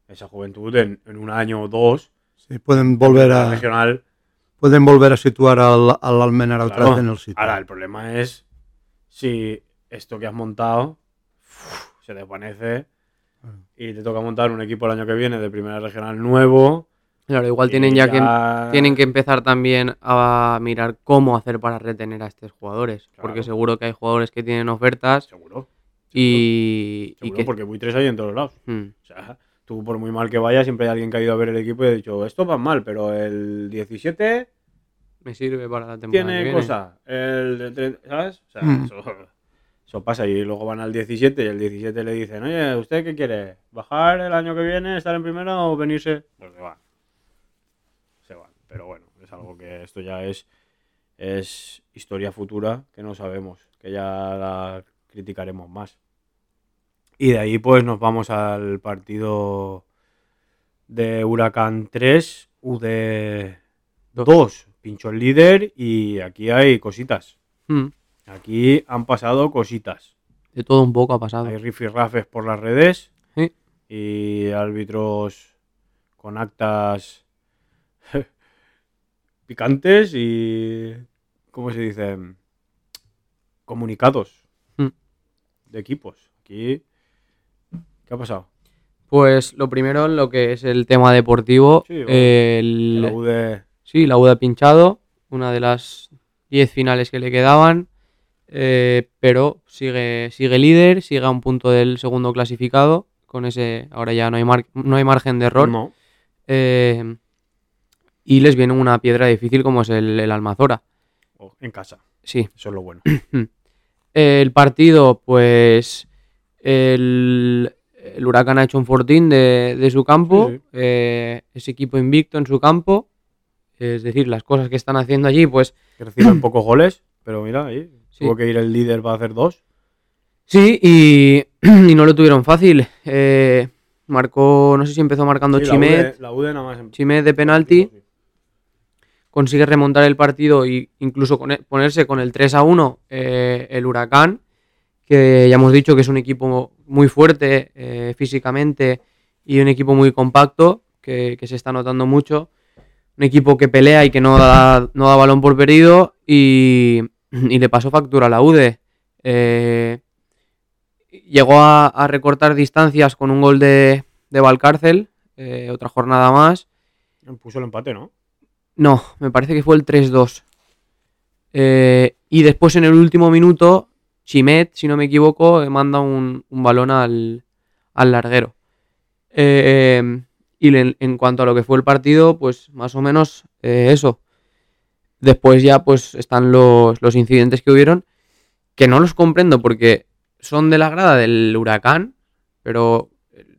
esa juventud en, en un año o dos, Sí, pueden volver a regional, pueden volver a situar al, al Almenar otra claro. vez en el sitio. Ahora, el problema es si esto que has montado se desvanece y te toca montar un equipo el año que viene de primera regional nuevo. Claro, igual y tienen ya que ya- tienen que empezar también a mirar cómo hacer para retener a estos jugadores. Porque seguro que hay jugadores que tienen ofertas Seguro. y, y Seguro, que... porque buitres hay en todos lados. Hmm. O sea, tú por muy mal que vayas, siempre hay alguien que ha ido a ver el equipo y ha dicho, esto va mal, pero el 17 Me sirve para la temporada. que tiene viene. cosa. El de 30, ¿sabes? O sea, Mm. eso, eso pasa y luego van al 17 y el 17 le dicen, oye, ¿usted qué quiere? ¿Bajar el año que viene, estar en primera o venirse? Pues se van. Se van. Pero bueno, es algo que esto ya es, es historia futura que no sabemos, que ya la criticaremos más. Y de ahí pues nos vamos al partido de Huracán 3, UD 2. Pinchó el líder y aquí hay cositas. Hmm. Aquí han pasado cositas. De todo un poco ha pasado. Hay rifirrafes por las redes Sí. y árbitros con actas picantes y, ¿cómo se dice? Comunicados Hmm. de equipos. Aquí, ¿qué ha pasado? Pues lo primero, lo que es el tema deportivo. Sí, bueno, el- La UD Sí, la UDA ha pinchado, una de las 10 finales que le quedaban, eh, pero sigue, sigue líder, sigue a un punto del segundo clasificado, con ese, ahora ya no hay, mar- no hay margen de error, No. eh, y les viene una piedra difícil como es el, el Almazora. En casa. Sí, Eso es lo bueno. el partido, pues el, el Huracán ha hecho un fortín de, de su campo, Sí, sí. eh, ese equipo invicto en su campo, es decir, las cosas que están haciendo allí, pues Que reciben pocos goles, pero mira, ahí Sí. tuvo que ir el líder para hacer dos. Sí, y, y no lo tuvieron fácil. Eh, marcó, no sé si empezó marcando la Chimet, UD la UD nada más. em- Chimet de penalti, consigue remontar el partido e incluso ponerse con el 3 a 1 eh, el Huracán, que ya hemos dicho que es un equipo muy fuerte eh, físicamente y un equipo muy compacto, que, que se está notando mucho. Un equipo que pelea y que no da, no da balón por perdido y, y le pasó factura a la UDE. Eh, llegó a, a recortar distancias con un gol de, de Valcárcel, eh, otra jornada más. Puso el empate, ¿no? No, me parece que fue el 3-2. Eh, y después en el último minuto, Chimet, si no me equivoco, eh, manda un, un balón al, al larguero. Eh, y en, en cuanto a lo que fue el partido, pues más o menos eh, eso. Después ya pues están los, los incidentes que hubieron, que no los comprendo porque son de la grada del huracán, pero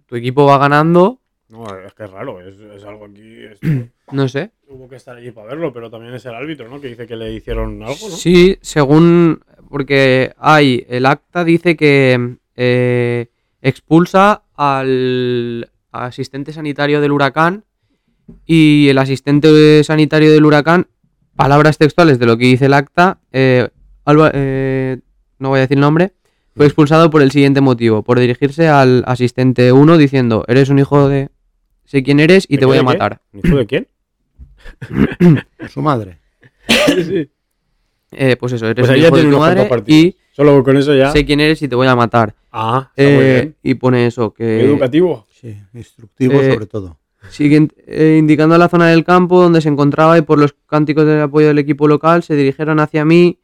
tu equipo va ganando, No, es que es raro. Es, es algo aquí. es- no sé. Hubo que estar allí para verlo, pero también es el árbitro, ¿no? Que dice que le hicieron algo, ¿no? Sí, según. Porque hay. El acta dice que eh, expulsa al asistente sanitario del huracán Y el asistente sanitario del huracán, palabras textuales de lo que dice el acta, eh, Alba- eh, no voy a decir el nombre, fue expulsado por el siguiente motivo, por dirigirse al asistente 1 diciendo, eres un hijo de... sé quién eres y ¿De te voy a matar. ¿Un hijo de quién? Su madre. Eh, pues eso, eres Pues ya hijo de tu madre y Solo con eso ya. sé quién eres y te voy a matar. Ah, está muy Eh, bien. y pone eso, que educativo. Sí, instructivo Eh, sobre todo. siguen eh, indicando la zona del campo donde se encontraba y por los cánticos de apoyo del equipo local se dirigieron hacia mí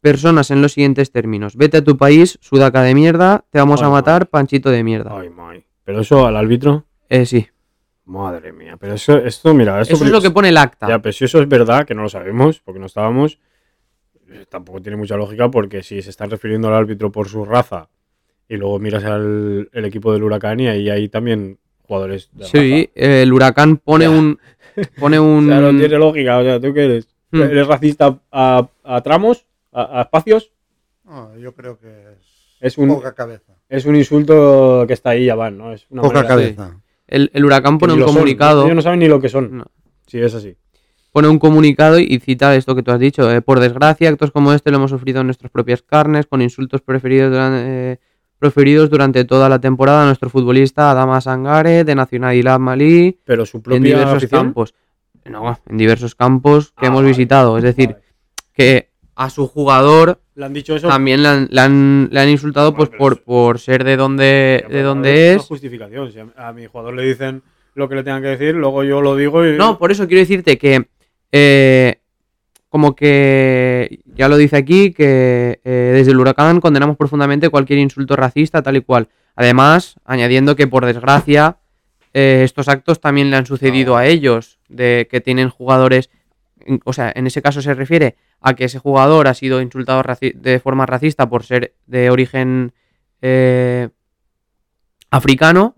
personas en los siguientes términos. Vete a tu país, sudaca de mierda, te vamos Ay, a matar, panchito de mierda. Ay, my. Pero eso al árbitro. Eh, sí, Madre mía. Pero eso, esto, mira, esto eso es lo que pone el acta. Ya, pero si eso es verdad, que no lo sabemos, porque no estábamos, tampoco tiene mucha lógica, porque si se están refiriendo al árbitro por su raza y luego miras al el equipo del huracán y ahí hay también jugadores de Sí, eh, el huracán pone Ya. un... Pone un... O sea, no tiene lógica. O sea, ¿tú qué eres? Hmm. ¿Eres racista a, a tramos? A, a espacios? No, yo creo que es, Es un- poca cabeza. Es un insulto que está ahí, ya van, ¿no? Es una Poca cabeza. El, el huracán pone un son. comunicado. Ellos no saben ni lo que son. No. Sí, es así. Pone un comunicado y cita esto que tú has dicho. eh, por desgracia, actos como este lo hemos sufrido en nuestras propias carnes, con insultos preferidos durante, eh, proferidos durante toda la temporada a nuestro futbolista Adama Sangare, de Nacionalidad Malí, Pero su en propia diversos afición. campos. No, en diversos campos que Ah, hemos vale, visitado. Es decir, vale. que a su jugador Le han dicho eso. también le han, le han- le han insultado Bueno, pues por, eso- por ser de donde, Ya, de donde una es. justificación. Si a, a mi jugador le dicen lo que le tengan que decir, luego yo lo digo y. No, por eso quiero decirte que eh, como que ya lo dice aquí, que eh, desde el huracán condenamos profundamente cualquier insulto racista, tal y cual. Además, añadiendo que por desgracia eh, estos actos también le han sucedido a ellos, de que tienen jugadores, o sea, en ese caso se refiere a que ese jugador ha sido insultado de forma racista por ser de origen eh, africano,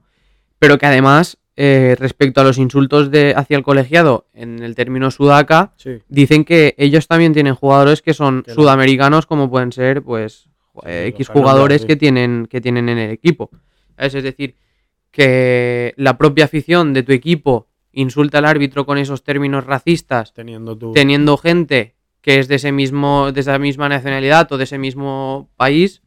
pero que además, eh, respecto a los insultos de, hacia el colegiado en el término sudaca, Sí. dicen que ellos también tienen jugadores que son Que no. sudamericanos, como pueden ser, pues, eh, X jugadores sí. que tienen, que tienen en el equipo. ¿Sabes? Es decir, que la propia afición de tu equipo insulta al árbitro con esos términos racistas, Teniendo tu. teniendo gente que es de ese mismo, de esa misma nacionalidad o de ese mismo país,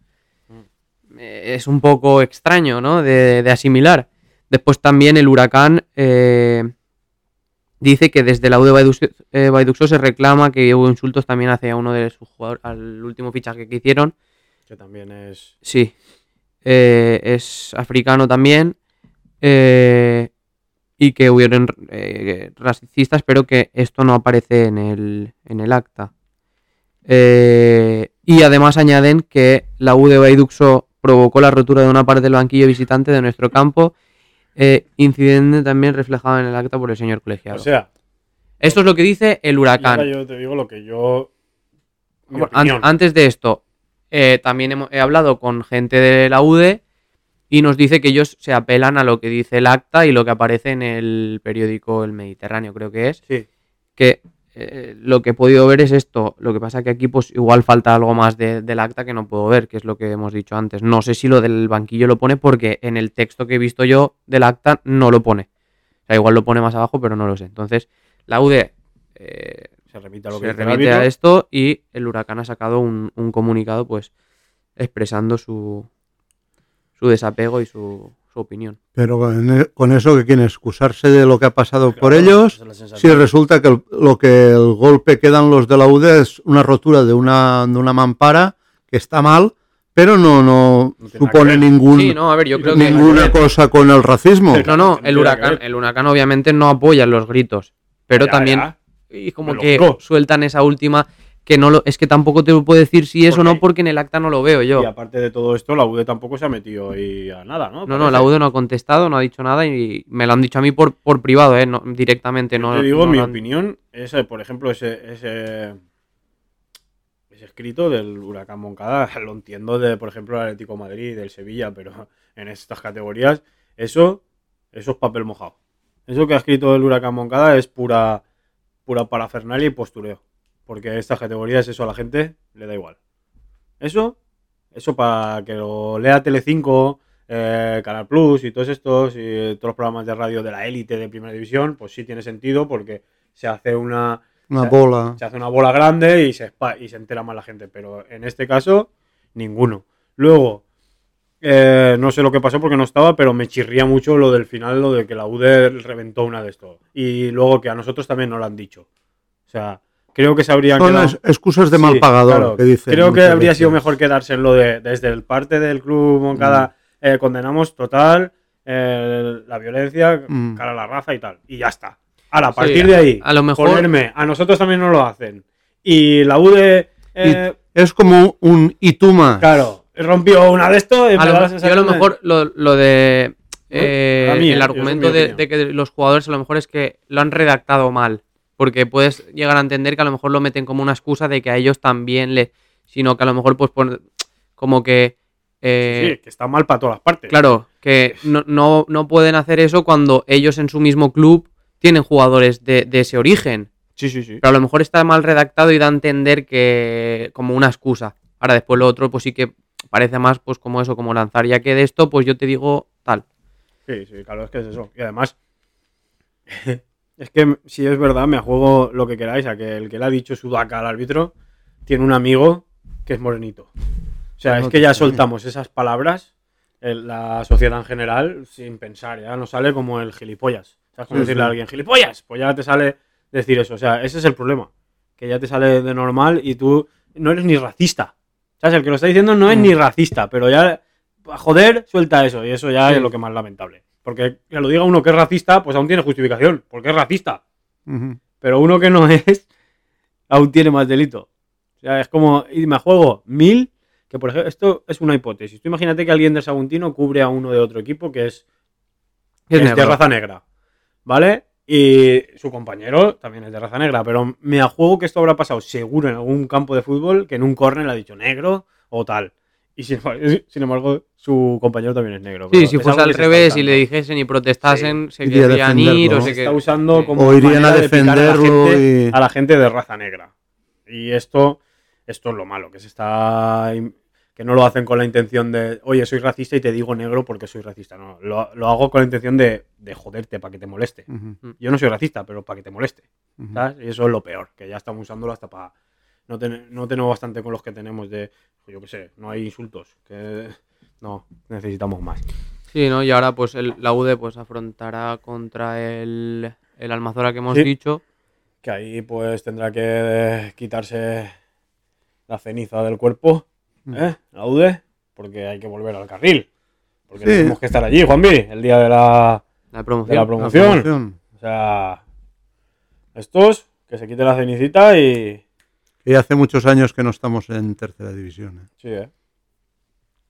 eh, es un poco extraño, ¿no? De, de asimilar. Después también el huracán eh, dice que desde la U de Baiduxo, eh, Baiduxo se reclama que hubo insultos también hacia uno de sus jugadores, al último fichaje que hicieron. Que también es. Sí. Eh, es africano también. eh, y que hubieron racistas, pero que esto no aparece en el, en el acta. Y además añaden que la U de Baiduxo provocó la rotura de una parte del banquillo visitante de nuestro campo, eh, incidente también reflejado en el acta por el señor colegiado. O sea, esto es lo que dice el huracán. ahora yo te digo lo que yo. an- antes de esto, eh, también he hablado con gente de la UDE y nos dice que ellos se apelan a lo que dice el acta y lo que aparece en el periódico El Mediterráneo, creo que es. Sí. Que eh, lo que he podido ver es esto. Lo que pasa que aquí pues igual falta algo más de- del acta que no puedo ver, que es lo que hemos dicho antes. No sé si lo del banquillo lo pone porque en el texto que he visto yo del acta no lo pone. O sea, igual lo pone más abajo, pero no lo sé. Entonces, la UDE... eh, Se remite a lo que se remite a esto y el huracán ha sacado un, un comunicado pues expresando su, su desapego y su, su opinión. Pero en e- con eso que quieren excusarse de lo que ha pasado por ellos, es si resulta que el- lo que el golpe que dan los de la UD es una rotura de una, de una mampara que está mal, pero no, no, supone ningún, Sí, no, a ver, yo creo que... ninguna cosa con el racismo. No, no, el huracán, el huracán obviamente no apoya los gritos, pero Ya, también ya. y como Pero que sueltan esa última que no lo es que tampoco te puedo decir si es o no Porque- en el acta no lo veo yo. Y aparte de todo esto, la UD tampoco se ha metido ahí a nada, ¿no? No, no, la UDE no ha contestado, no ha dicho nada y me lo han dicho a mí por, por privado, eh, no, directamente Yo no. te digo, no mi han- opinión es, por ejemplo, ese, ese, ese escrito del Huracán Moncada, lo entiendo de, por ejemplo, el Atlético de Madrid, del Sevilla, pero en estas categorías, eso, eso es papel mojado. Eso que ha escrito el Huracán Moncada es pura, pura parafernalia y postureo. Porque estas categorías, eso a la gente le da igual. Eso, eso para que lo lea Telecinco eh, Canal Plus y todos estos, y todos los programas de radio de la élite de primera división, pues sí tiene sentido porque se hace una, Una se- bola. se hace una bola grande y se, y se entera más la gente, pero en este caso, ninguno. Luego, eh, no sé lo que pasó porque no estaba, pero me chirría mucho lo del final, lo de que la UD reventó una de estos. Y luego que a nosotros también nos lo han dicho. O sea, creo que se habrían Son quedado- excusas de mal Sí, pagador, claro, que dicen Creo que habría veces. sido mejor quedarse en lo de desde el parte del club Moncada eh, condenamos total eh, la violencia Mm. cara a la raza y tal. Y ya está. Ahora, a Sí, partir de ahí, a lo mejor- ponerme, a nosotros también nos lo hacen. Y la UD, eh, Es como un y tú más. claro, rompió una de estos. y A lo, yo a lo mejor lo, lo de mí, el argumento de que los jugadores a lo mejor es que lo han redactado mal. Porque puedes llegar a entender que a lo mejor lo meten como una excusa de que a ellos también le. Sino que a lo mejor, pues, pon- como que. eh, Sí, que está mal para todas las partes. Claro, que no, no, no pueden hacer eso cuando ellos en su mismo club tienen jugadores de, de ese origen. Sí, sí, sí. Pero a lo mejor está mal redactado y da a entender que como una excusa. Ahora después lo otro pues sí que parece más pues como eso, como lanzar ya que de esto pues yo te digo tal. Sí, sí, claro, es que es eso. Y además, es que si es verdad, me juego lo que queráis, a que el que le ha dicho Sudaka al árbitro tiene un amigo que es morenito. O sea, es no que ya soltamos esas palabras en la sociedad en general sin pensar, ya nos sale como el gilipollas. ¿Sabes cómo Sí, decirle sí. a alguien gilipollas? Pues ya te sale decir eso. O sea, ese es el problema. Que ya te sale de normal y tú no eres ni racista. ¿Sabes? El que lo está diciendo no es Mm. ni racista, pero ya, joder, suelta eso. Y eso ya Sí. es lo que más lamentable. Porque que lo diga uno que es racista, pues aún tiene justificación, porque es racista. Pero uno que no es, aún tiene más delito. O sea, es como, y me juego mil, que por ejemplo, esto es una hipótesis. Tú imagínate que alguien del Saguntino cubre a uno de otro equipo que es, Es es de raza negra, ¿vale? Y su compañero también es de raza negra, pero me juego que esto habrá pasado seguro en algún campo de fútbol que en un córner le ha dicho negro o tal. Y sin embargo, sin embargo, su compañero también es negro. Sí, si es fuese al revés y le dijesen y protestasen, se Iría querrían ir defenderlo. o Se se está usando sí. como O irían a manera de defenderlo a la, gente, y- a la gente de raza negra. Y esto, esto es lo malo, que se está que no lo hacen con la intención de, oye, soy racista y te digo negro porque soy racista. No, lo, lo hago con la intención de, de joderte para que te moleste. Ujú. Yo no soy racista, pero para que te moleste. Y eso es lo peor, que ya estamos usándolo hasta para... No, ten- no tenemos bastante con los que tenemos de, yo qué sé, no hay insultos. Que no, necesitamos más. Sí, ¿no? Y ahora pues el- la UD pues afrontará contra el, el Almazora que hemos Sí. dicho. que ahí pues tendrá que quitarse la ceniza del cuerpo, ¿eh? La UD, porque hay que volver al carril. Porque Sí. tenemos que estar allí, Juanvi, el día de la, La promoción. la La promoción. promoción. O sea, estos, que se quite la cenicita y... Y hace muchos años que no estamos en tercera división. ¿eh? Sí, ¿eh?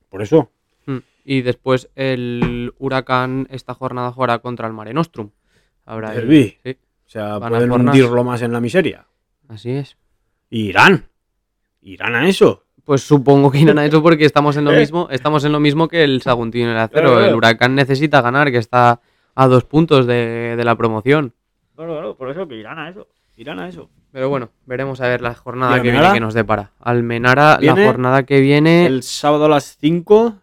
Por eso. Mm. Y después el Huracán esta jornada jugará contra el Mare Nostrum. Habrá el- Derbi. sí, O sea, Van a pueden hundirlo más en la miseria. así es. Y irán. Irán a eso. Pues supongo que irán a eso porque estamos en lo ¿Eh? mismo, estamos en lo mismo que el Saguntino y el Acero. Claro, claro. El Huracán necesita ganar, que está a dos puntos de, de la promoción. Claro, claro, por eso que irán a eso. Irán a eso. Pero bueno, veremos a ver la jornada ¿Y que viene que nos depara. Almenara, Viene la jornada que viene. El sábado a las 5,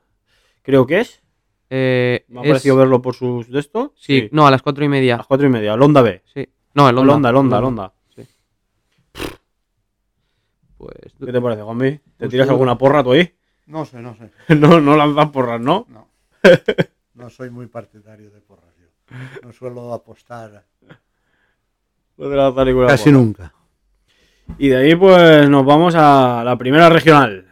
creo que es. eh, Me ha es- parecido verlo por sus de esto. Sí, no, a las cuatro y A media. las 4 y media. Londa B. Sí. No, el El Honda. Londa, el Onda, el. Pues ¿Qué te parece, Juanvi? ¿Te Pues tiras tú- alguna porra tú ahí? No sé, no sé. no, no lanzas porras, ¿no? No. No soy muy partidario de porras yo. No suelo apostar Casi nunca. Y de ahí, pues nos vamos a la primera regional.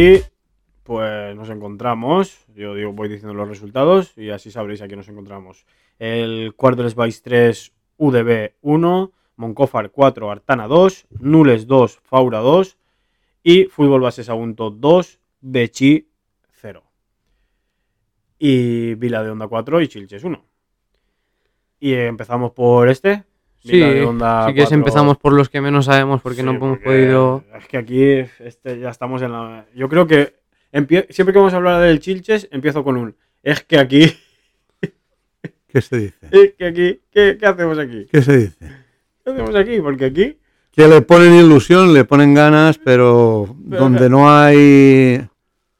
Y pues nos encontramos. Yo digo, voy diciendo los resultados y así sabréis a quién nos encontramos. El Cuarteles Vice 3, UDB 1, Moncófar 4, Artana 2, Nules 2, Faura 2 y Fútbol Base Sagunto 2, Bechi 0. Y Vila de Onda 4 y Chilches 1. Y empezamos por este. Sí, de onda si quieres empezamos por los que menos sabemos porque Sí, no hemos porque podido... Es que aquí este, ya estamos en la. Yo creo que empie- siempre que vamos a hablar del Chilches, empiezo con un. Es que aquí. ¿Qué se dice? Es que aquí. ¿Qué, qué hacemos aquí? ¿Qué se dice? ¿Qué hacemos aquí? Porque aquí. Que le ponen ilusión, le ponen ganas, pero Pero donde no hay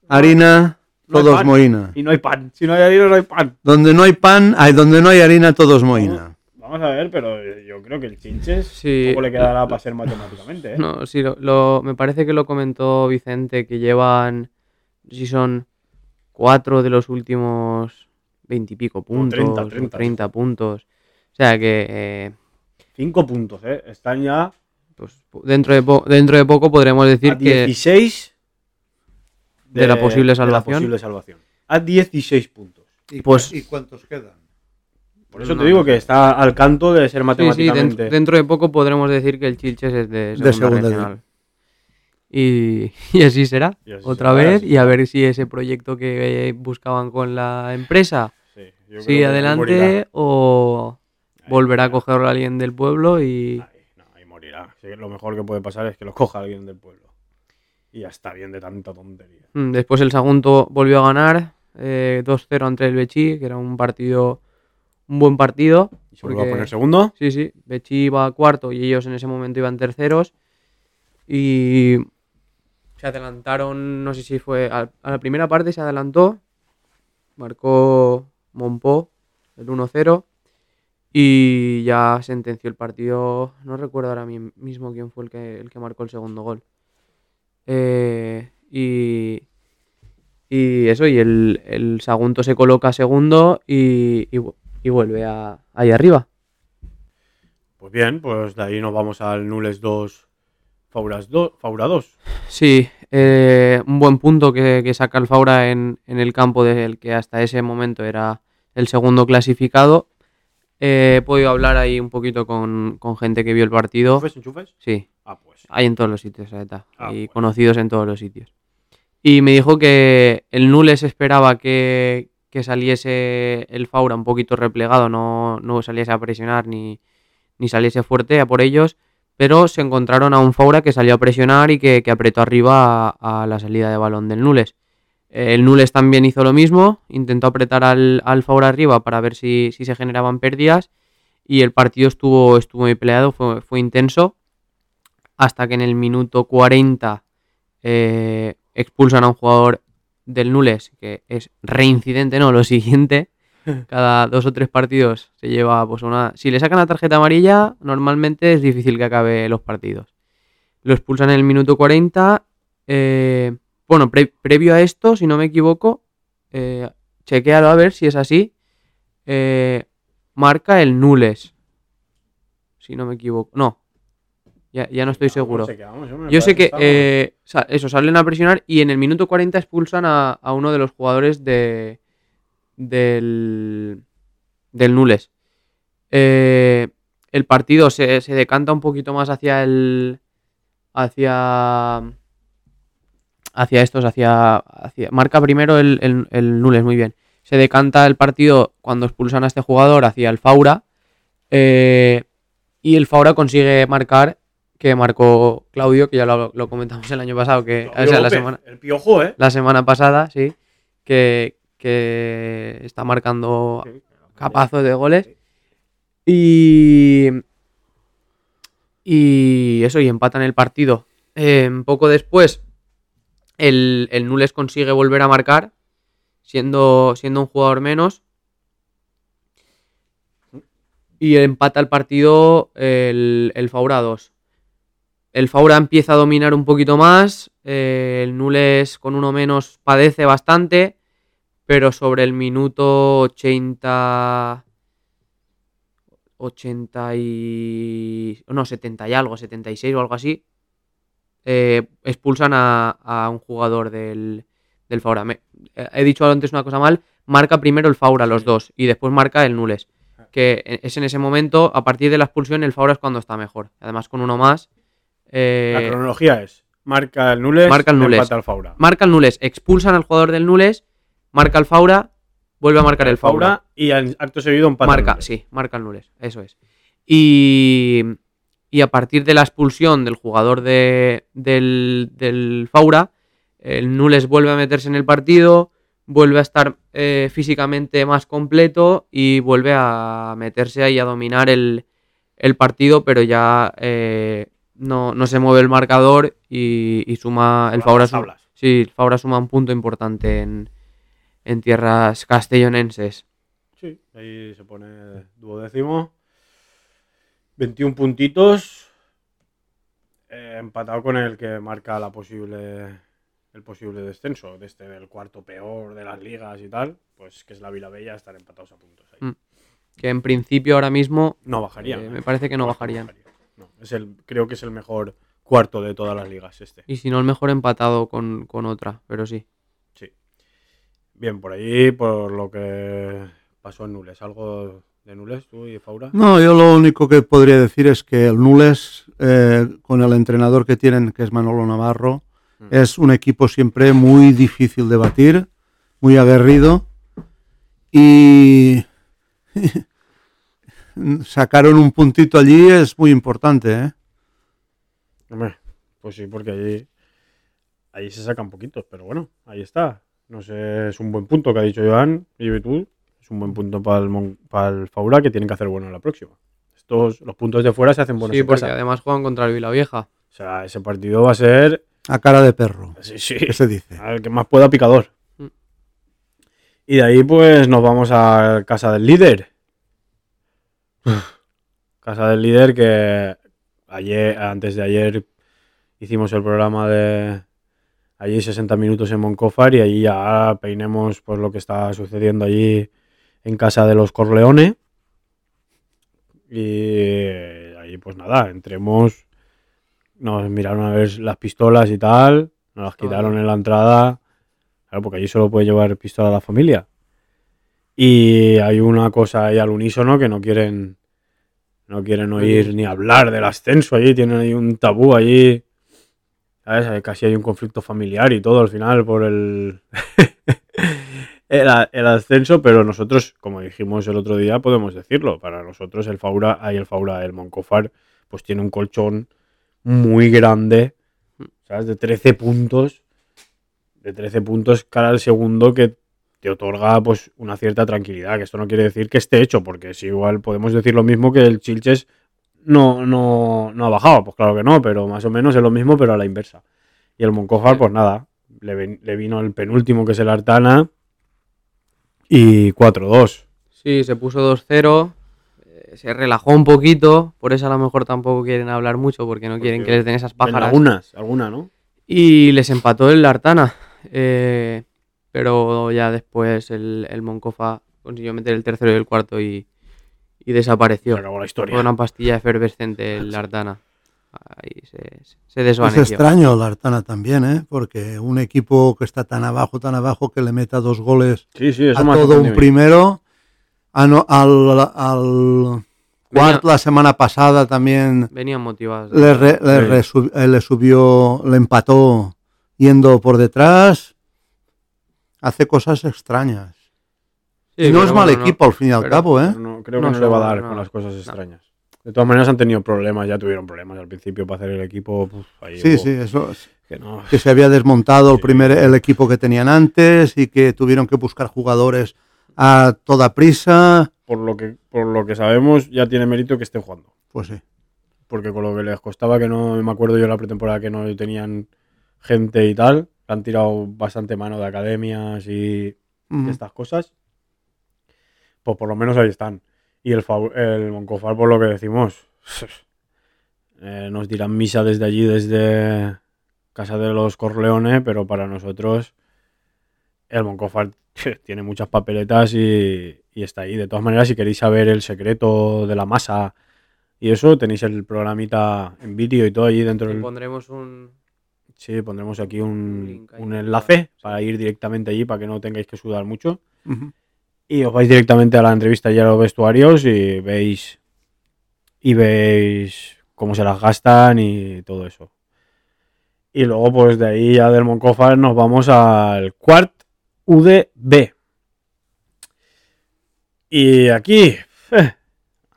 harina, no hay todo es pan. moina. Y no hay pan. Si no hay harina, no hay pan. Donde no hay pan, hay donde no hay harina, todo es moina. Vamos a ver, pero yo creo que el Chilches Sí. poco le quedará para ser matemáticamente. ¿eh? No, sí, lo, lo- me parece que lo comentó Vicente, que llevan, si son cuatro de los últimos veintipico puntos, 30, o 30. 30 puntos. O sea que eh, Cinco puntos, ¿eh? Están ya pues, dentro, de po- dentro de poco podremos decir a que 16 de la posible de la salvación. posible salvación. A 16 puntos. ¿Y, Pues- ¿y cuántos quedan? Por eso No, te digo que está al canto de ser sí, sí, matemáticamente. dentro, dentro de poco podremos decir que el Chilches es de segunda, De segunda regional. Y, y así será, Y así otra será, vez, así y a ver si ese proyecto que eh, buscaban con la empresa Sí, yo sigue adelante morirá. o Ahí volverá a cogerlo alguien del pueblo y Ahí, no, ahí morirá. Sí, lo mejor que puede pasar es que lo coja alguien del pueblo. Y ya está bien de tanta tontería. Mm, después el Sagunto volvió a ganar eh, 2-0 ante el Bechi, que era un partido, un buen partido. ¿Y se vuelve a porque- poner segundo? Sí, sí, Bechi iba cuarto y ellos en ese momento iban terceros. Y se adelantaron, no sé si fue a, a la primera parte, se adelantó, marcó Monpó el 1-0 y ya sentenció el partido. No recuerdo ahora mi- mismo quién fue el que, el que marcó el segundo gol. Eh, y, y eso, y el, el Sagunto se coloca segundo y, y vuelve a, ahí arriba. Pues bien, pues de ahí nos vamos al Nules 2, Fauras 2, Faura 2. Sí, eh, un buen punto que, que saca el Faura en, en el campo del que hasta ese momento era el segundo clasificado. Eh, he podido hablar ahí un poquito con, con gente que vio el partido. ¿Enchufes, enchufes? Sí, Ah, pues. hay en todos los sitios, Ah, y conocidos en todos los sitios. Y me dijo que el Nules esperaba que, que saliese el Faura un poquito replegado, no, no saliese a presionar ni, ni saliese fuerte a por ellos, pero se encontraron a un Faura que salió a presionar y que, apretó arriba a, la salida de balón del Nules. El Nules también hizo lo mismo, intentó apretar al, al Faura arriba para ver si, si se generaban pérdidas y el partido estuvo, estuvo muy peleado, fue, fue intenso, hasta que en el minuto 40 eh, expulsan a un jugador del Nules, que es reincidente, no, lo siguiente, cada dos o tres partidos se lleva pues una... Si le sacan la tarjeta amarilla, normalmente es difícil que acabe los partidos. Lo expulsan en el minuto 40. eh, bueno, pre- previo a esto, si no me equivoco, eh, chequéalo a ver si es así. eh, marca el Nules. Si no me equivoco. No. Ya, ya no estoy seguro. Yo sé que eh, eso, salen a presionar y en el minuto 40 expulsan a, a uno de los jugadores de del, del Nules. Eh, el partido se, se decanta un poquito más hacia el. hacia. hacia estos, hacia. hacia marca primero el, el, el Nules, muy bien. Se decanta el partido cuando expulsan a este jugador hacia el Faura. eh, y el Faura consigue marcar que marcó Claudio, que ya lo, lo comentamos el año pasado, que o sea, la semana, El piojo, ¿eh? la semana pasada, sí, que, que está marcando capazos de goles. Y, y eso, y empatan el partido. Eh, poco después, el, el Nules consigue volver a marcar, siendo, siendo un jugador menos. Y empata el partido el, el Faura 2. El Faura empieza a dominar un poquito más. eh, el Nules con uno menos padece bastante. Pero sobre el minuto 80. 80 y. No, 70 y algo, 76 o algo así. eh, expulsan a, a un jugador del, del Faura. Me- eh, he dicho antes una cosa mal. Marca primero el Faura, los dos. Y después marca el Nules. Que e- es en ese momento, a partir de la expulsión, el Faura es cuando está mejor. Además, con uno más. Eh, La cronología es: marca el Nules, marca el Nules. empata el Faura. marca el Nules, expulsan al jugador del Nules, marca el Faura, vuelve a marcar el Faura. Faura y al acto seguido empata Marca, Nules. sí, marca el Nules, eso es. Y, y a partir de la expulsión del jugador de, del, del Faura, el Nules vuelve a meterse en el partido, vuelve a estar eh, físicamente más completo y vuelve a meterse ahí a dominar el, el partido, pero ya eh, no, no se mueve el marcador y, y suma el Las Faura, su- tablas. sí, el suma un punto importante en, en tierras castellonenses. Sí, ahí se pone duodécimo. 21 puntitos. eh, empatado con el que marca la posible el posible descenso, desde el cuarto peor de las ligas y tal, pues que es la Vilabella, estar empatados a puntos ahí. Mm. Que en principio ahora mismo No bajarían. Eh, ¿eh? me parece que no bajarían. No, es el, creo que es el mejor cuarto de todas las ligas este. Y si no, el mejor empatado con, con otra, pero sí. Sí. Bien, por ahí, por lo que pasó en Nules. ¿Algo de Nules tú y Faura? No, yo lo único que podría decir es que el Nules, eh, con el entrenador que tienen, que es Manolo Navarro, Mm. es un equipo siempre muy difícil de batir, muy aguerrido y sacaron un puntito allí es muy importante, ¿eh? Hombre, pues sí, porque allí, ahí se sacan poquitos, pero bueno, ahí está. No sé, es un buen punto que ha dicho Joan y tú. Es un buen punto para el, Mon- para el Faura que tienen que hacer bueno en la próxima. Estos, los puntos de fuera se hacen buenos sí, en porque casa. además juegan contra el Vilavieja. O sea, ese partido va a ser, A cara de perro, sí, sí, ¿qué se dice? al que más pueda picador. Mm. Y de ahí pues nos vamos a casa del líder. Casa del líder que ayer, antes de ayer hicimos el programa de allí 60 minutos en Moncófar y allí ya peinemos pues lo que está sucediendo allí en casa de los Corleone. Y ahí pues nada, entremos, nos miraron a ver las pistolas y tal, nos las quitaron en la entrada, claro, porque allí solo puede llevar pistola la familia. Y hay una cosa ahí al unísono que no quieren no quieren oír ni hablar del ascenso allí, tienen ahí un tabú allí. ¿Sabes? Casi hay un conflicto familiar y todo al final por el, el, ascenso, pero nosotros, como dijimos el otro día, podemos decirlo. Para nosotros el Faura, hay el Faura, el Moncofar, pues tiene un colchón muy grande, ¿sabes? De 13 puntos. De 13 puntos cara al segundo que te otorga pues una cierta tranquilidad, que esto no quiere decir que esté hecho, porque si igual podemos decir lo mismo que el Chilches no, no, no ha bajado, pues claro que no, pero más o menos es lo mismo, pero a la inversa. Y el Moncójar, pues nada, le, vino el penúltimo, que es el Artana, y 4-2. Sí, se puso 2-0. eh, Se relajó un poquito, por eso a lo mejor tampoco quieren hablar mucho porque no quieren que les den esas pájaras. algunas, alguna, ¿no? Y les empató el Artana. eh, pero ya después el, el Moncofa consiguió meter el tercero y el cuarto y, y desapareció. Se acabó la historia. Fue una pastilla efervescente el Artana. Ahí se, se Es desvaneció. extraño la Artana también, ¿eh? Porque un equipo que está tan abajo, tan abajo, que le meta dos goles Sí, sí, eso a todo un a primero. Ah, no, al, al la semana pasada también Venían motivados. le, re- le Sí. resu- eh, le subió, le empató yendo por detrás. Hace cosas extrañas. Sí, no es mal bueno, no- equipo al fin y al pero- cabo, ¿eh? No, creo No que no le va a dar no. con las cosas extrañas. De todas maneras han tenido problemas, ya tuvieron problemas al principio para hacer el equipo. ahí Sí, hubo- sí, eso es. que no. Que se había desmontado el primer el equipo que tenían antes y que tuvieron que buscar jugadores a toda prisa. Por lo que por lo que sabemos ya tiene mérito que estén jugando. Pues sí. Porque con lo que les costaba que no me acuerdo yo la pretemporada que no tenían gente y tal, han tirado bastante mano de academias y Mm. estas cosas. Pues por lo menos ahí están. Y el, el Moncofar, por lo que decimos, eh, nos dirán misa desde allí, desde casa de los Corleone, pero para nosotros el Moncofar tiene muchas papeletas y, y está ahí. De todas maneras, si queréis saber el secreto de la masa y eso, tenéis el programita en vídeo y todo allí dentro Y del... pondremos un. Sí, pondremos aquí Un un, enlace para ir directamente allí, para que no tengáis que sudar mucho. Y os vais directamente a la entrevista y a los vestuarios y veis y veis cómo se las gastan y todo eso. Y luego, pues de ahí ya del Moncófar nos vamos al Quart UDB. Y aquí, eh,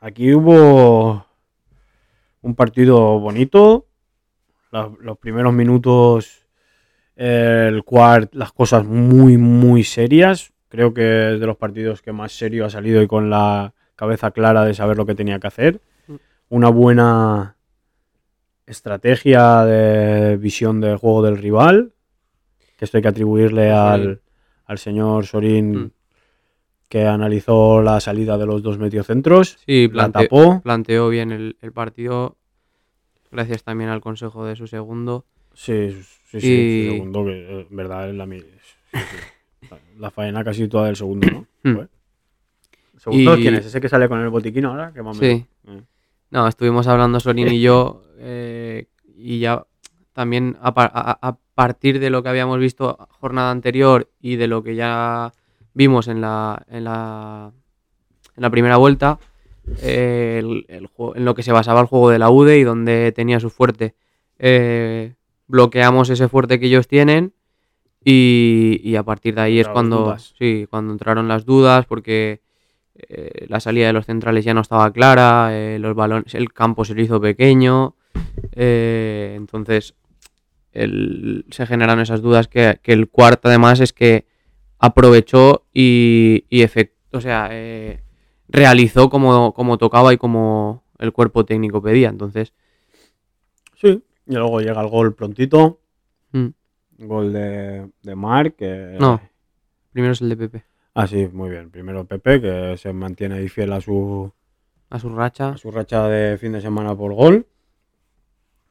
aquí hubo un partido bonito. Los primeros minutos, eh, el cuart, las cosas muy, muy serias. Creo que es de los partidos que más serio ha salido y con la cabeza clara de saber lo que tenía que hacer. Una buena estrategia de visión del juego del rival. Que esto hay que atribuirle al, al señor Sorín Mm. que analizó la salida de los dos mediocentros. Sí, la tapó. planteó bien el, el partido. Gracias también al consejo de su segundo. Sí, sí, sí. Y- su segundo, que eh, en verdad es la, sí, sí. La- faena casi toda del segundo, ¿no? Hmm. Fue. ¿El segundo Y- quién es? ¿Ese que sale con el botiquín ahora? Que más Sí. Eh. No, estuvimos hablando Sorín y yo eh, y ya también a- a partir de lo que habíamos visto jornada anterior y de lo que ya vimos en la, en la, en la primera vuelta, eh, el- el juego- en lo que se basaba el juego de la UDE y donde tenía su fuerte. Eh, bloqueamos ese fuerte que ellos tienen y, y a partir de ahí es cuando, sí, cuando entraron las dudas porque eh, la salida de los centrales ya no estaba clara, eh, los balones, el campo se le hizo pequeño, eh, entonces el- se generaron esas dudas que, que el cuarto además es que aprovechó y, y efect- o sea, realizó como, como tocaba y como el cuerpo técnico pedía, entonces Sí. Y luego llega el gol prontito. mm, Gol de, de Marc. que- No. primero es el de Pepe, Ah, sí, muy bien. Primero Pepe, que se mantiene ahí fiel a su, a su racha. a su racha de fin de semana por gol.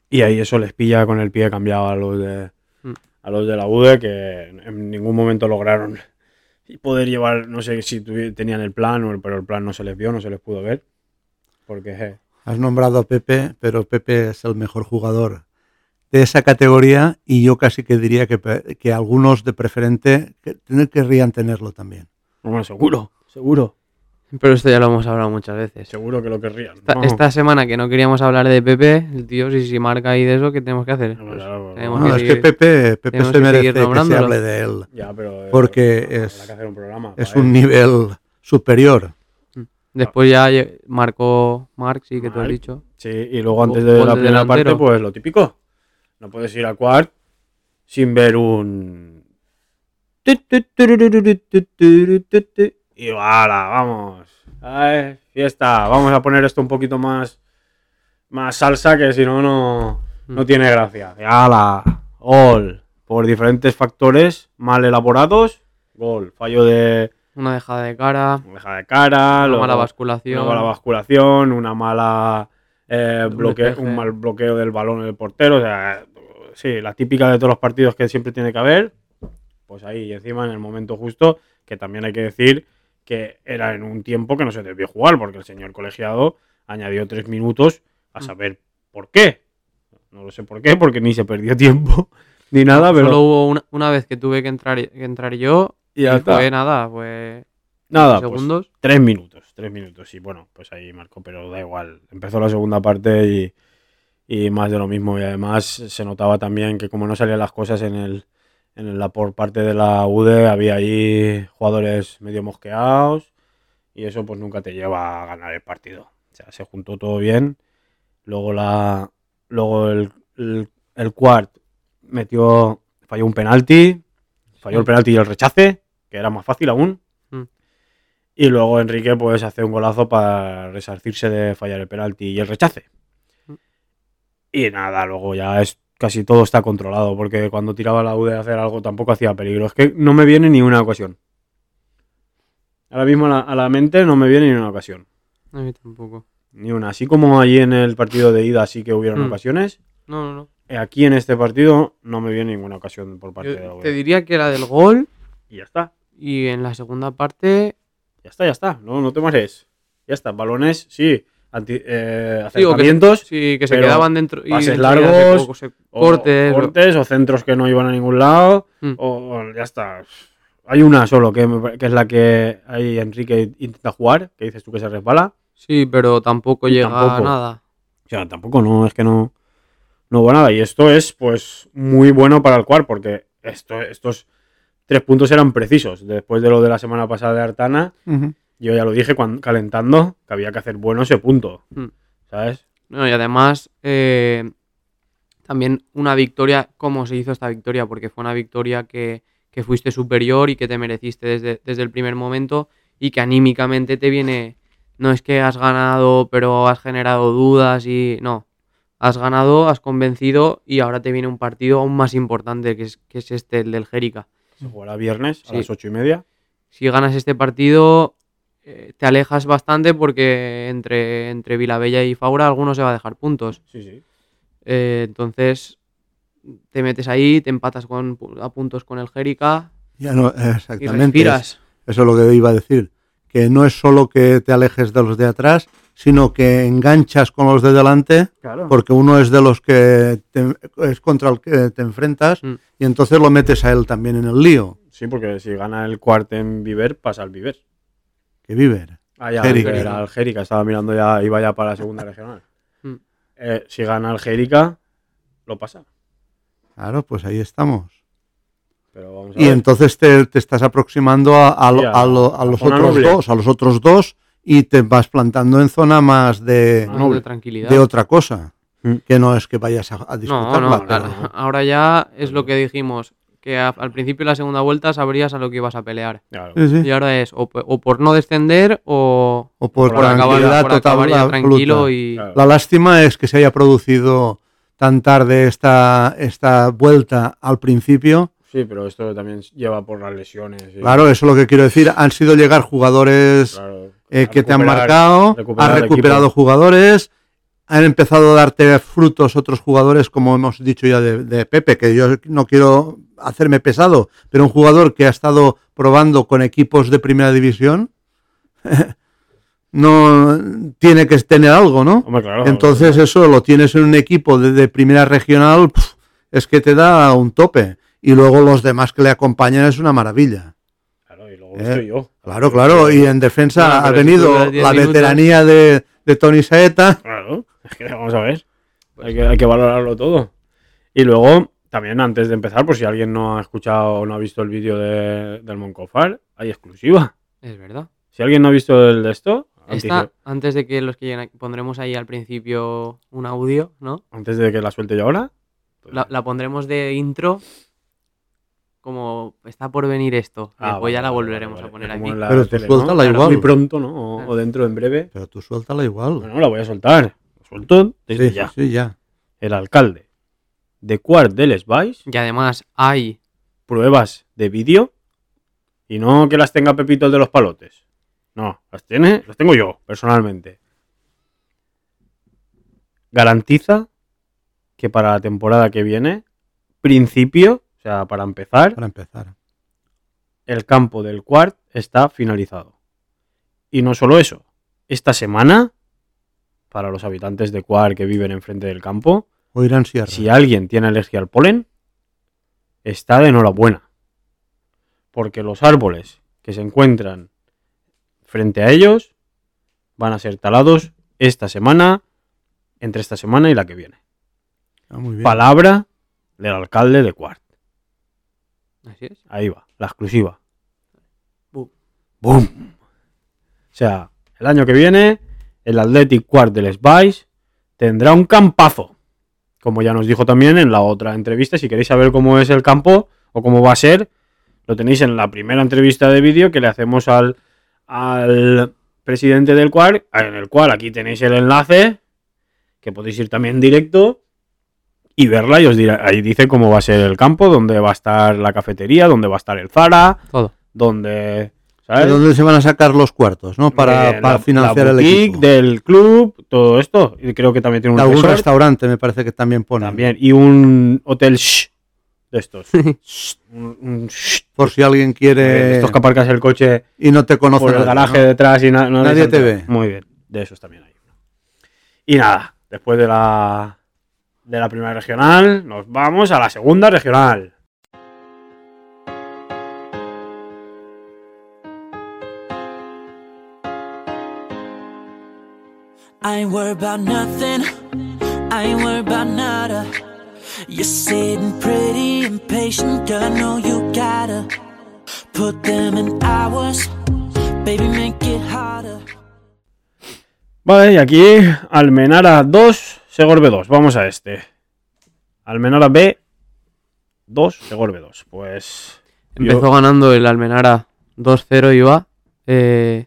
Y ahí eso les pilla con el pie cambiado a los de, Mm. a los de la UDE, que en ningún momento lograron poder llevar, no sé si tenían el plan, pero el plan no se les vio, no se les pudo ver. Porque eh, Has nombrado a Pepe, pero Pepe es el mejor jugador de esa categoría y yo casi que diría que, que algunos de preferente que- querrían tenerlo también. bueno, seguro, seguro, Pero esto ya lo hemos hablado muchas veces. seguro que lo querrían. Esta, No. esta semana que no queríamos hablar de Pepe, el tío, si, si marca ahí de eso, ¿qué tenemos que hacer? No, Pues claro, tenemos No, que es que Pepe, Pepe se que merece seguir que se hable de él, Ya, pero, eh, porque es- que hacer un programa es un nivel superior. Después ya marcó Marc, sí, que tú has dicho. Sí, y luego Go- antes de la primera parte, pues lo típico. No puedes ir a Quart sin ver un. Y ¡hala! Vamos. Ay, fiesta. Vamos a poner esto un poquito más. Más salsa, que si no, no. No Mm. tiene gracia. ¡Hala! Gol. Por diferentes factores mal elaborados. Gol. Fallo de. Una dejada de cara, Deja de cara. una luego- mala basculación. una mala basculación, una mala eh, bloque- un mal bloqueo del balón en el portero. O sea, sí, la típica de todos los partidos que siempre tiene que haber. Pues ahí, y encima en el momento justo, que también hay que decir que era en un tiempo que no se debió jugar, porque el señor colegiado añadió tres minutos a Mm. saber por qué. No lo sé por qué, porque ni se perdió tiempo ni nada, pero Solo hubo una, una vez que tuve que entrar, que entrar yo y ya fue nada, fue Nada, pues, segundos. Tres minutos, tres minutos, y bueno, pues ahí marcó, pero da igual. Empezó la segunda parte y, y más de lo mismo. Y además se notaba también que como no salían las cosas en el, en la por parte de la UDE, había ahí jugadores medio mosqueados y eso pues nunca te lleva a ganar el partido. O sea, se juntó todo bien. Luego la luego el, el, el Quart metió, falló un penalti, falló el penalti y el rechace, que era más fácil aún. Mm. Y luego Enrique pues hace un golazo para resarcirse de fallar el penalti y el rechace. Mm. Y nada, luego ya es casi todo está controlado, porque cuando tiraba la U de hacer algo tampoco hacía peligro. Es que no me viene ni una ocasión. Ahora mismo a la, a la mente no me viene ni una ocasión. A mí tampoco. Ni una. Así como allí en el partido de ida sí que hubieron Mm. ocasiones, No, no, no. eh, aquí en este partido no me viene ninguna ocasión por parte Yo de la U. te diría que era del gol Y ya está. y en la segunda parte Ya está, ya está. No, no te marees. Ya está. Balones, sí. Anti, eh, Sí, o que se- acercamientos. sí, que se quedaban dentro y pases largos, co- se- o cortes. o- cortes o centros que no iban a ningún lado. Mm. O, o ya está. Hay una solo que, que es la que ahí Enrique intenta jugar, que dices tú que se resbala. Sí, pero tampoco Y llega tampoco. a nada. O sea, tampoco no, es que no, no hubo nada. Y esto es, pues, muy bueno para el cual, porque esto, estos tres puntos eran precisos. Después de lo de la semana pasada de Artana, Ujú. Yo ya lo dije cuando, calentando que había que hacer bueno ese punto. Mm. ¿Sabes? No, y además, eh, también una victoria, ¿cómo se hizo esta victoria? Porque fue una victoria que, que fuiste superior y que te mereciste desde, desde el primer momento y que anímicamente te viene, no es que has ganado pero has generado dudas y no, has ganado, has convencido y ahora te viene un partido aún más importante que es, que es este, el del Jérica. Se jugará viernes a Sí. las ocho y media. Si ganas este partido eh, te alejas bastante porque entre, entre Vilabella y Faura alguno se va a dejar puntos. Sí, sí. Eh, entonces te metes ahí, te empatas con, a puntos con el Jérica Ya no, y exactamente. respiras. Eso es lo que iba a decir. Que no es solo que te alejes de los de atrás, sino que enganchas con los de delante, Claro. porque uno es de los que te- es contra el que te enfrentas, Mm. y entonces lo metes a él también en el lío. Sí, porque si gana el cuarto en Viver, pasa al Viver. Que Viver. Ah, ya, Jérica. era el Jérica, estaba mirando ya, iba ya para la segunda regional. Mm. Eh, si gana el Jérica, lo pasa. Claro, pues ahí estamos. Pero vamos a Y ver. entonces te, te estás aproximando a, a lo- Sí, a- a lo- a a los otros noble. dos, a los otros dos, y te vas plantando en zona más de, más noble. de tranquilidad. de otra cosa. Mm. Que no es que vayas a, a no, disfrutarla. no, pero- claro. ahora ya es lo que dijimos, que a- al principio de la segunda vuelta sabrías a lo que ibas a pelear. Claro. Sí, sí. Y ahora es o, por no descender o O por, por acabar, tranquilidad por acabar ya total, tranquilo y... Claro. La lástima es que se haya producido tan tarde esta, esta vuelta al principio. Sí, pero esto también lleva por las lesiones. y- Claro, eso es lo que quiero decir. Han sido llegar jugadores claro, eh, que te han marcado, has recuperado jugadores, han empezado a darte frutos otros jugadores, como hemos dicho ya de, de Pepe, que yo no quiero hacerme pesado, pero un jugador que ha estado probando con equipos de primera división, no tiene que tener algo, ¿no? Hombre, claro. Entonces eso lo tienes en un equipo de, de primera regional, es que te da un tope. Y luego los demás que le acompañan es una maravilla. Claro, y luego Eh, estoy yo. Claro, claro. Y en defensa No, ha venido la veteranía de, de Tony Saeta. Claro, es que vamos a ver. hay, que, hay que valorarlo todo. Y luego, también antes de empezar, por si alguien no ha escuchado o no ha visto el vídeo de- del Moncofar, hay exclusiva. Es verdad. Si alguien no ha visto el de esto, antes, Esta, antes de que los que lleguen aquí- pondremos ahí al principio un audio, ¿no? antes de que la suelte yo ahora, pues- La, la pondremos de intro como está por venir esto. Ah, Después vale, ya la vale, volveremos vale, a poner. Como aquí. Pero tú tele, suéltala igual. Muy pronto, ¿no? O, Ah. o dentro, en breve. Pero tú suéltala igual. Bueno, la voy a soltar. La suelto desde sí, ya. sí, ya. El alcalde de Quart de Les Valls, Y además hay pruebas de vídeo y no que las tenga Pepito el de los palotes. No, las tiene, las tengo yo, personalmente. Garantiza que para la temporada que viene, principio, sea, para empezar, Para empezar. el campo del Quart está finalizado. Y no solo eso, esta semana, para los habitantes de Quart que viven enfrente del campo, O irán Sierra. si alguien tiene alergia al polen, está de enhorabuena. Porque los árboles que se encuentran frente a ellos van a ser talados esta semana, entre esta semana y la que viene. Ah, muy bien. Palabra del alcalde de Quart. Así es. Ahí va, la exclusiva. Boom. Boom. O sea, el año que viene, el Athletic Quart de Les Valls tendrá un campazo. Como ya nos dijo también en la otra entrevista. Si queréis saber cómo es el campo o cómo va a ser, lo tenéis en la primera entrevista de vídeo que le hacemos al, al presidente del Quart, en el cual aquí tenéis el enlace, que podéis ir también directo y verla y os dirá, ahí dice cómo va a ser el campo, dónde va a estar la cafetería, dónde va a estar el Zara, Todo. dónde... ¿De ¿sabes? dónde se van a sacar los cuartos, no? Para, para la- financiar la el equipo. del club, todo esto. Y creo que también tiene un algún resort, restaurante me parece que también pone. también. Y un hotel shh, de estos. Shh, un- un shh, Por si alguien quiere estos que aparcas el coche y no te conoce por el nadie, garaje ¿no? detrás y na- no Nadie te ve. Muy bien, de esos también hay uno. Y nada, después de la de la primera regional, nos vamos a la segunda regional. I ain't worried about nothing. I ain't worried about nada. You're sitting pretty impatient, girl. I know you gotta put them in hours. Baby, make it harder. Vale, y aquí Almenara 2, Segorbe 2. Vamos a este. Almenara B 2, Segorbe 2. Pues. yo- Empezó ganando el Almenara 2-0 iba. eh,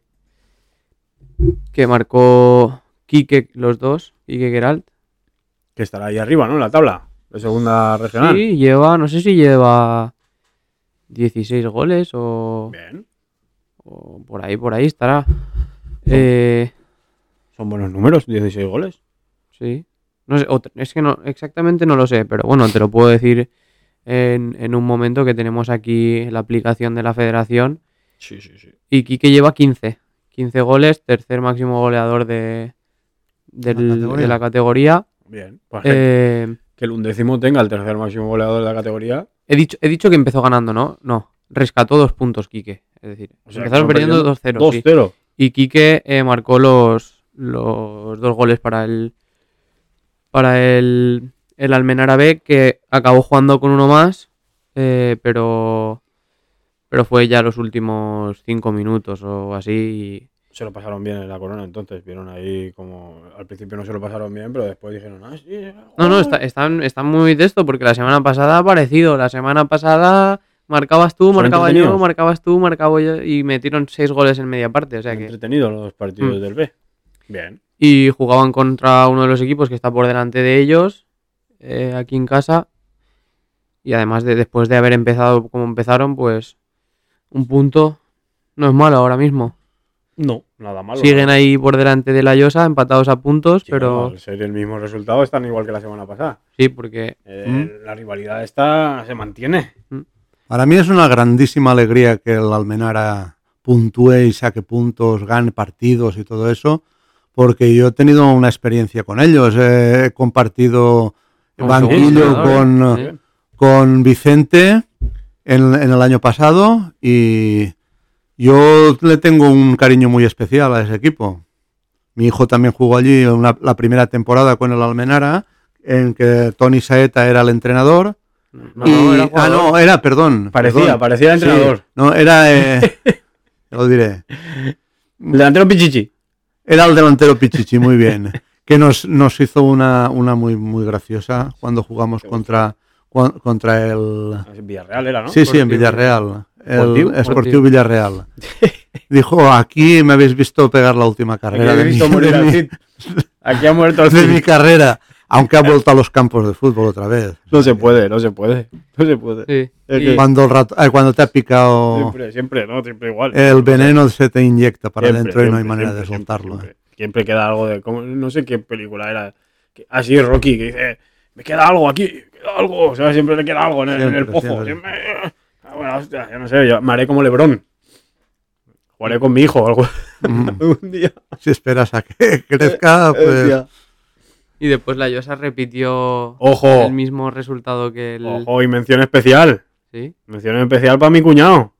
que marcó Quique los dos, Quique Geralt. Que estará ahí arriba, ¿no? En la tabla de segunda regional. Sí, lleva, no sé si lleva 16 goles o, Bien. o por ahí, por ahí estará. Eh, Son buenos números, 16 goles. sí. No sé, es que no, exactamente no lo sé, pero bueno, te lo puedo decir en, en un momento que tenemos aquí la aplicación de la federación. Sí, sí, sí. Y Quique lleva 15. 15 goles, tercer máximo goleador de, del- categoría. de la categoría. Bien. Pues que- Eh, que el undécimo tenga el tercer máximo goleador de la categoría. he, dicho, he dicho que empezó ganando, ¿no? No, rescató dos puntos Quique. Es decir, O sea, empezaron perdiendo van 2-0. sí. 2-0. Y Quique eh, marcó los, los dos goles para el para el, el Almenara B, que acabó jugando con uno más, eh, pero pero fue ya los últimos cinco minutos o así. Se lo pasaron bien en la corona, entonces. Vieron ahí como. Al principio no se lo pasaron bien, pero después dijeron, ah, sí. No, no, joder". está- están, están muy de esto, porque la semana pasada ha parecido. La semana pasada marcabas tú, marcaba yo, marcabas tú, marcaba yo, y metieron seis goles en media parte. O sea que. entretenidos los partidos Mm. del B. Bien. Y jugaban contra uno de los equipos que está por delante de ellos eh, aquí en casa y además de después de haber empezado como empezaron pues un punto no es malo ahora mismo No, nada malo. siguen ahí por delante de la Llosa empatados a puntos pero Al ser el mismo resultado, están igual que la semana pasada. sí porque Eh, La rivalidad esta se mantiene. Para mí es una grandísima alegría que el Almenara puntúe y saque puntos, gane partidos y todo eso, porque yo he tenido una experiencia con ellos. He compartido Como banquillo segundo con, con Vicente en, en el año pasado y yo le tengo un cariño muy especial a ese equipo. Mi hijo también jugó allí una- la primera temporada con el Almenara, en que Tony Saeta era el entrenador. no, Y- no, era ah, no, era, perdón. Parecía, perdón. parecía Sí, entrenador. no, era, eh, lo diré, El delantero Pichichi. Era el delantero Pichichi, muy bien. Que nos, nos hizo una, una muy, muy graciosa cuando jugamos contra, contra el... Villarreal era, ¿no? Sí, sí, en. Villarreal. El Sportiu. Villarreal. Dijo, aquí me habéis visto pegar la última carrera de mi, de mi-. Aquí ha muerto el de mi carrera, aunque ha vuelto a los campos de fútbol otra vez. No se puede, no se puede. No se puede. Sí. Es Y- que- Cuando, el rato- ay, cuando te ha picado Siempre, siempre, no, siempre igual. el veneno se te inyecta para Siempre, adentro y no hay manera siempre, de soltarlo. Siempre, ¿eh? Siempre queda algo de. como- no sé qué película era. que- Así Rocky, que dice: Me queda algo aquí, me queda algo. O sea, siempre le queda algo en el, en el pozo. siempre. Siempre- Ah, bueno, hostia, yo no sé, yo me haré como Lebrón. Jugaré con mi hijo o algo. Mm. un día. Si esperas a que crezca, pues Hostia. Y después la Llosa repitió Ojo. el mismo resultado que el Ojo, y mención especial. sí Mención especial para mi cuñado.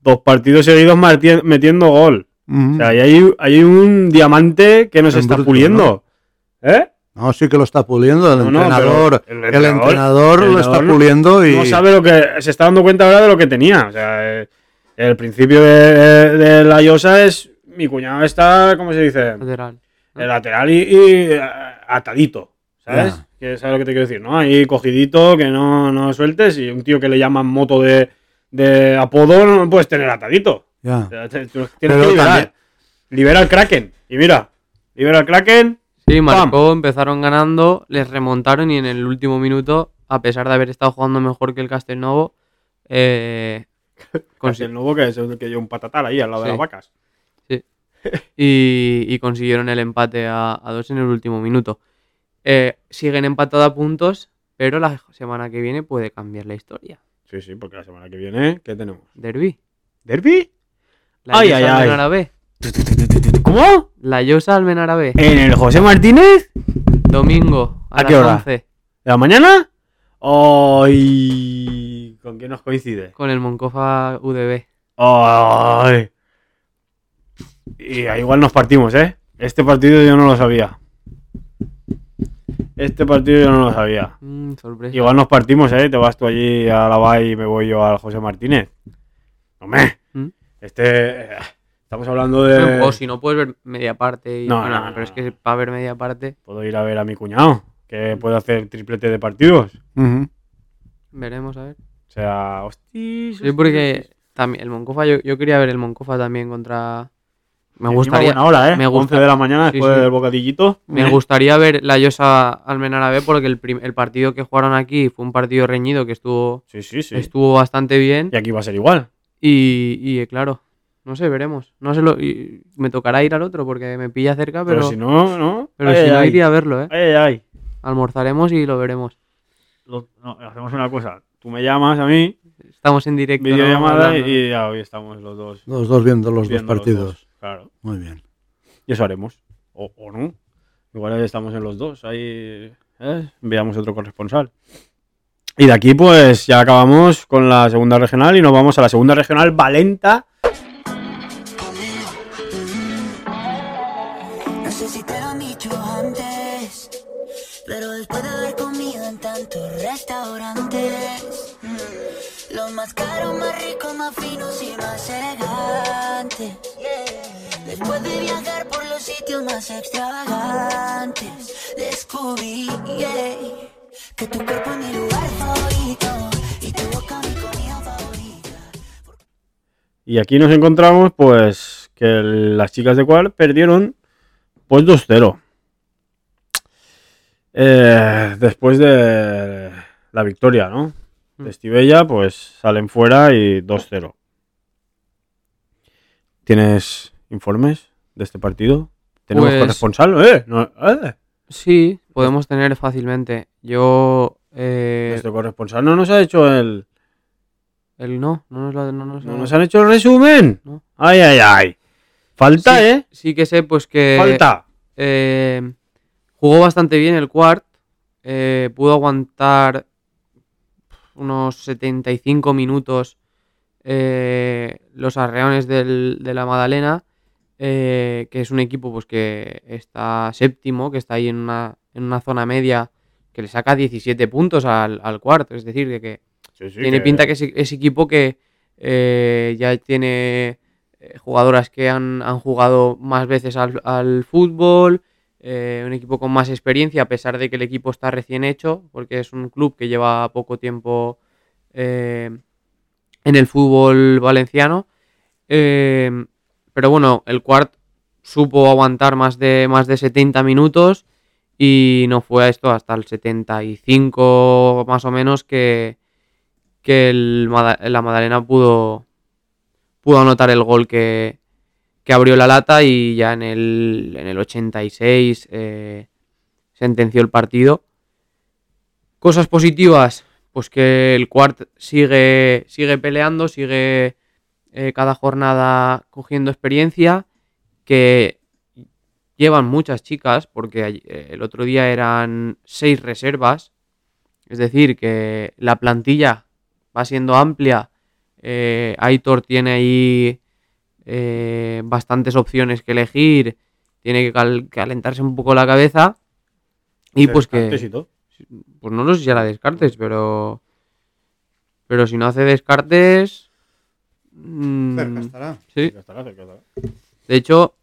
Dos partidos seguidos marti- metiendo gol. mm, O sea, ahí hay, hay un diamante que nos En está bruto, puliendo. ¿Eh? no, sí que lo está puliendo el No, no, entrenador. el, el entrenador- lo está no- puliendo y No sabe lo que. Se está dando cuenta ahora de lo que tenía. O sea, eh, el principio de, de la Yosa es. Mi cuñado está, ¿cómo se dice? lateral El lateral y, y, eh, atadito. ¿Sabes? Ya. Que ¿Sabes lo que te quiero decir? ¿No? Ahí cogidito, que no, no sueltes. Y un tío que le llaman moto de, de apodo no puedes tener atadito. ya. O sea, te- tú tienes Pero que liberar. también- Libera al Kraken. Y mira, libera al Kraken. Sí, marcó, empezaron ganando, les remontaron y en el último minuto, a pesar de haber estado jugando mejor que el Castelnovo, eh, Con el nuevo que es el que lleva un patatal ahí al lado de las vacas. y, y consiguieron el empate a, a dos en el último minuto. Eh, siguen empatados a puntos, pero la semana que viene puede cambiar la historia. Sí, sí, porque la semana que viene, ¿qué tenemos? Derby. ¿Derby? La Ay, ay, ay. B. ¿Cómo? La Llosa Almenara B. ¿En el José Martínez? Domingo. A, ¿A qué hora? 11, ¿De la mañana? ¡Ay! ¿Con quién nos coincide? con el Moncofa UDB. ¡Ay! Y igual nos partimos, ¿eh? Este partido yo no lo sabía. Este partido yo no lo sabía. Mm, sorpresa. Igual nos partimos, ¿eh? Te vas tú allí a la BAI y me voy yo al José Martínez. Hombre, ¿Mm? este... Estamos hablando de. O si no puedes ver media parte. Y, No, bueno, no, no, pero es que para ver media parte Puedo ir a ver a mi cuñado, que puede hacer triplete de partidos. Veremos, a ver. O sea, hostis. Sí, porque también el Moncofa, yo, yo quería ver el Moncofa también contra. Me gustaría. hora, ¿eh? me 11 gusta- de la mañana después sí. del bocadillito. Me gustaría ver la Llosa Almenara B porque el, el partido que jugaron aquí fue un partido reñido que estuvo, Sí, sí, sí. estuvo bastante bien. Y aquí va a ser igual. Y, y, eh, claro, no sé, veremos. No sé lo, y me tocará ir al otro porque me pilla cerca, pero, Pero, si no, no. pero Ay, si no ay, iría a verlo, ¿eh? Ay, ay, ay. Almorzaremos y lo veremos. Lo- no, hacemos una cosa. Tú me llamas a mí, Estamos en directo. ¿no? videollamada, Hablando. y ya hoy estamos los dos. Los dos viendo los viendo dos partidos. dos, Claro. Muy bien. Y eso haremos. O, o no. Igual estamos en los dos. Ahí ¿eh? veamos otro corresponsal. Y de aquí, pues ya acabamos con la segunda regional y nos vamos a la segunda regional Valenta. Después de viajar por los sitios más extravagantes, descubrí yeah, que tu cuerpo es mi lugar favorito y tu boca mi comida favorita. Y aquí nos encontramos, pues, que las chicas de cual perdieron, pues 2-0. Eh, después de la victoria, ¿no? De Estivella, pues salen fuera y 2-0. ¿Tienes informes de este partido? ¿Tenemos Pues- corresponsal? ¿Eh? No, ¿eh? Sí, podemos tener fácilmente. Yo. Eh, Nuestro corresponsal no nos ha hecho el. el no, no nos, lo- no nos, ¿No nos han hecho el resumen? No. Ay, ay, ay. Falta, sí, ¿eh? Sí que sé, pues que. Falta. eh, jugó bastante bien el Quart. eh, pudo aguantar unos 75 minutos eh, los arreones del- de la Madalena. Eh, que es un equipo pues que está séptimo, que está ahí en una, en una zona media que le saca 17 puntos al, al Quart. Es decir, de que Sí, sí, tiene pinta que es, es equipo que eh, ya tiene eh, jugadoras que han, han jugado más veces al, al fútbol, eh, un equipo con más experiencia, a pesar de que el equipo está recién hecho, porque es un club que lleva poco tiempo eh, en el fútbol valenciano. Eh, pero bueno, el Quart supo aguantar más de, más de 70 minutos y no fue a esto hasta el 75 más o menos que, que la Madalena pudo, pudo anotar el gol que, que abrió la lata y ya en el, en el 86 eh, sentenció el partido. Cosas positivas, pues que el Quart sigue, sigue peleando, sigue eh, cada jornada cogiendo experiencia, que llevan muchas chicas, porque eh, el otro día eran seis reservas, es decir, que la plantilla va siendo amplia. Eh, Aitor tiene ahí eh, bastantes opciones que elegir, tiene que cal- calentarse un poco la cabeza. Y pues y que, todo. pues no lo sé si la descartes, pero, pero si no hace descartes, mm, Cerca estará. sí. Cerca estará, cerca estará. De hecho,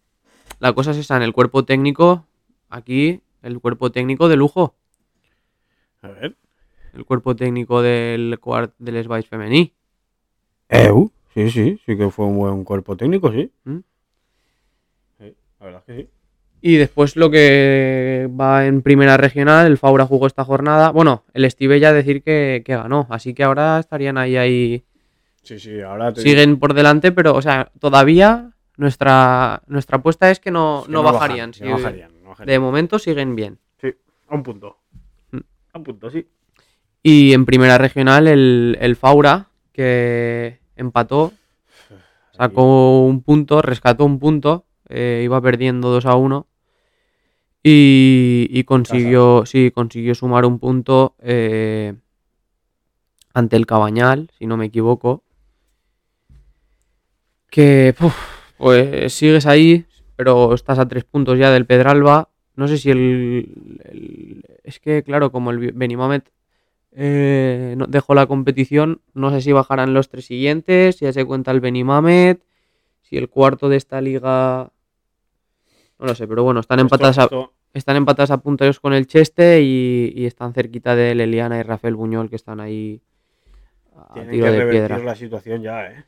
la cosa es esa, en el cuerpo técnico, aquí, el cuerpo técnico de lujo, A ver. el cuerpo técnico del cuart del Spice femení. Eu. Sí, sí, sí que fue un buen cuerpo técnico, sí. ¿Mm? Sí, la verdad es que sí. Y después lo que va en primera regional, el Faura jugó esta jornada. Bueno, el Estivella decir que, que ganó, así que ahora estarían ahí, ahí. Sí, sí, ahora te Siguen por delante, pero, o sea, todavía nuestra, nuestra apuesta es que no, que no bajan, bajarían. que sí. no bajarían, no bajarían. De momento siguen bien. Sí, a un punto. Mm. A un punto, sí. Y en primera regional el, el Faura, que empató, sacó un punto, rescató un punto, eh, iba perdiendo 2 a 1 y, y consiguió, sí, consiguió sumar un punto eh, ante el Cabañal, si no me equivoco. Que puf, pues sigues ahí, pero estás a tres puntos ya del Pedralba. No sé si el, el- es que claro, como el Benimamet eh, dejó la competición, no sé si bajarán los tres siguientes, si ya se cuenta el Benimamet, si el cuarto de esta liga. No lo sé, pero bueno, están Esto- empatadas a, están empatadas a puntos con el Cheste y, y están cerquita de Leliana y Rafael Buñol, que están ahí a tienen tiro que de revertir piedra. la situación ya, ¿eh?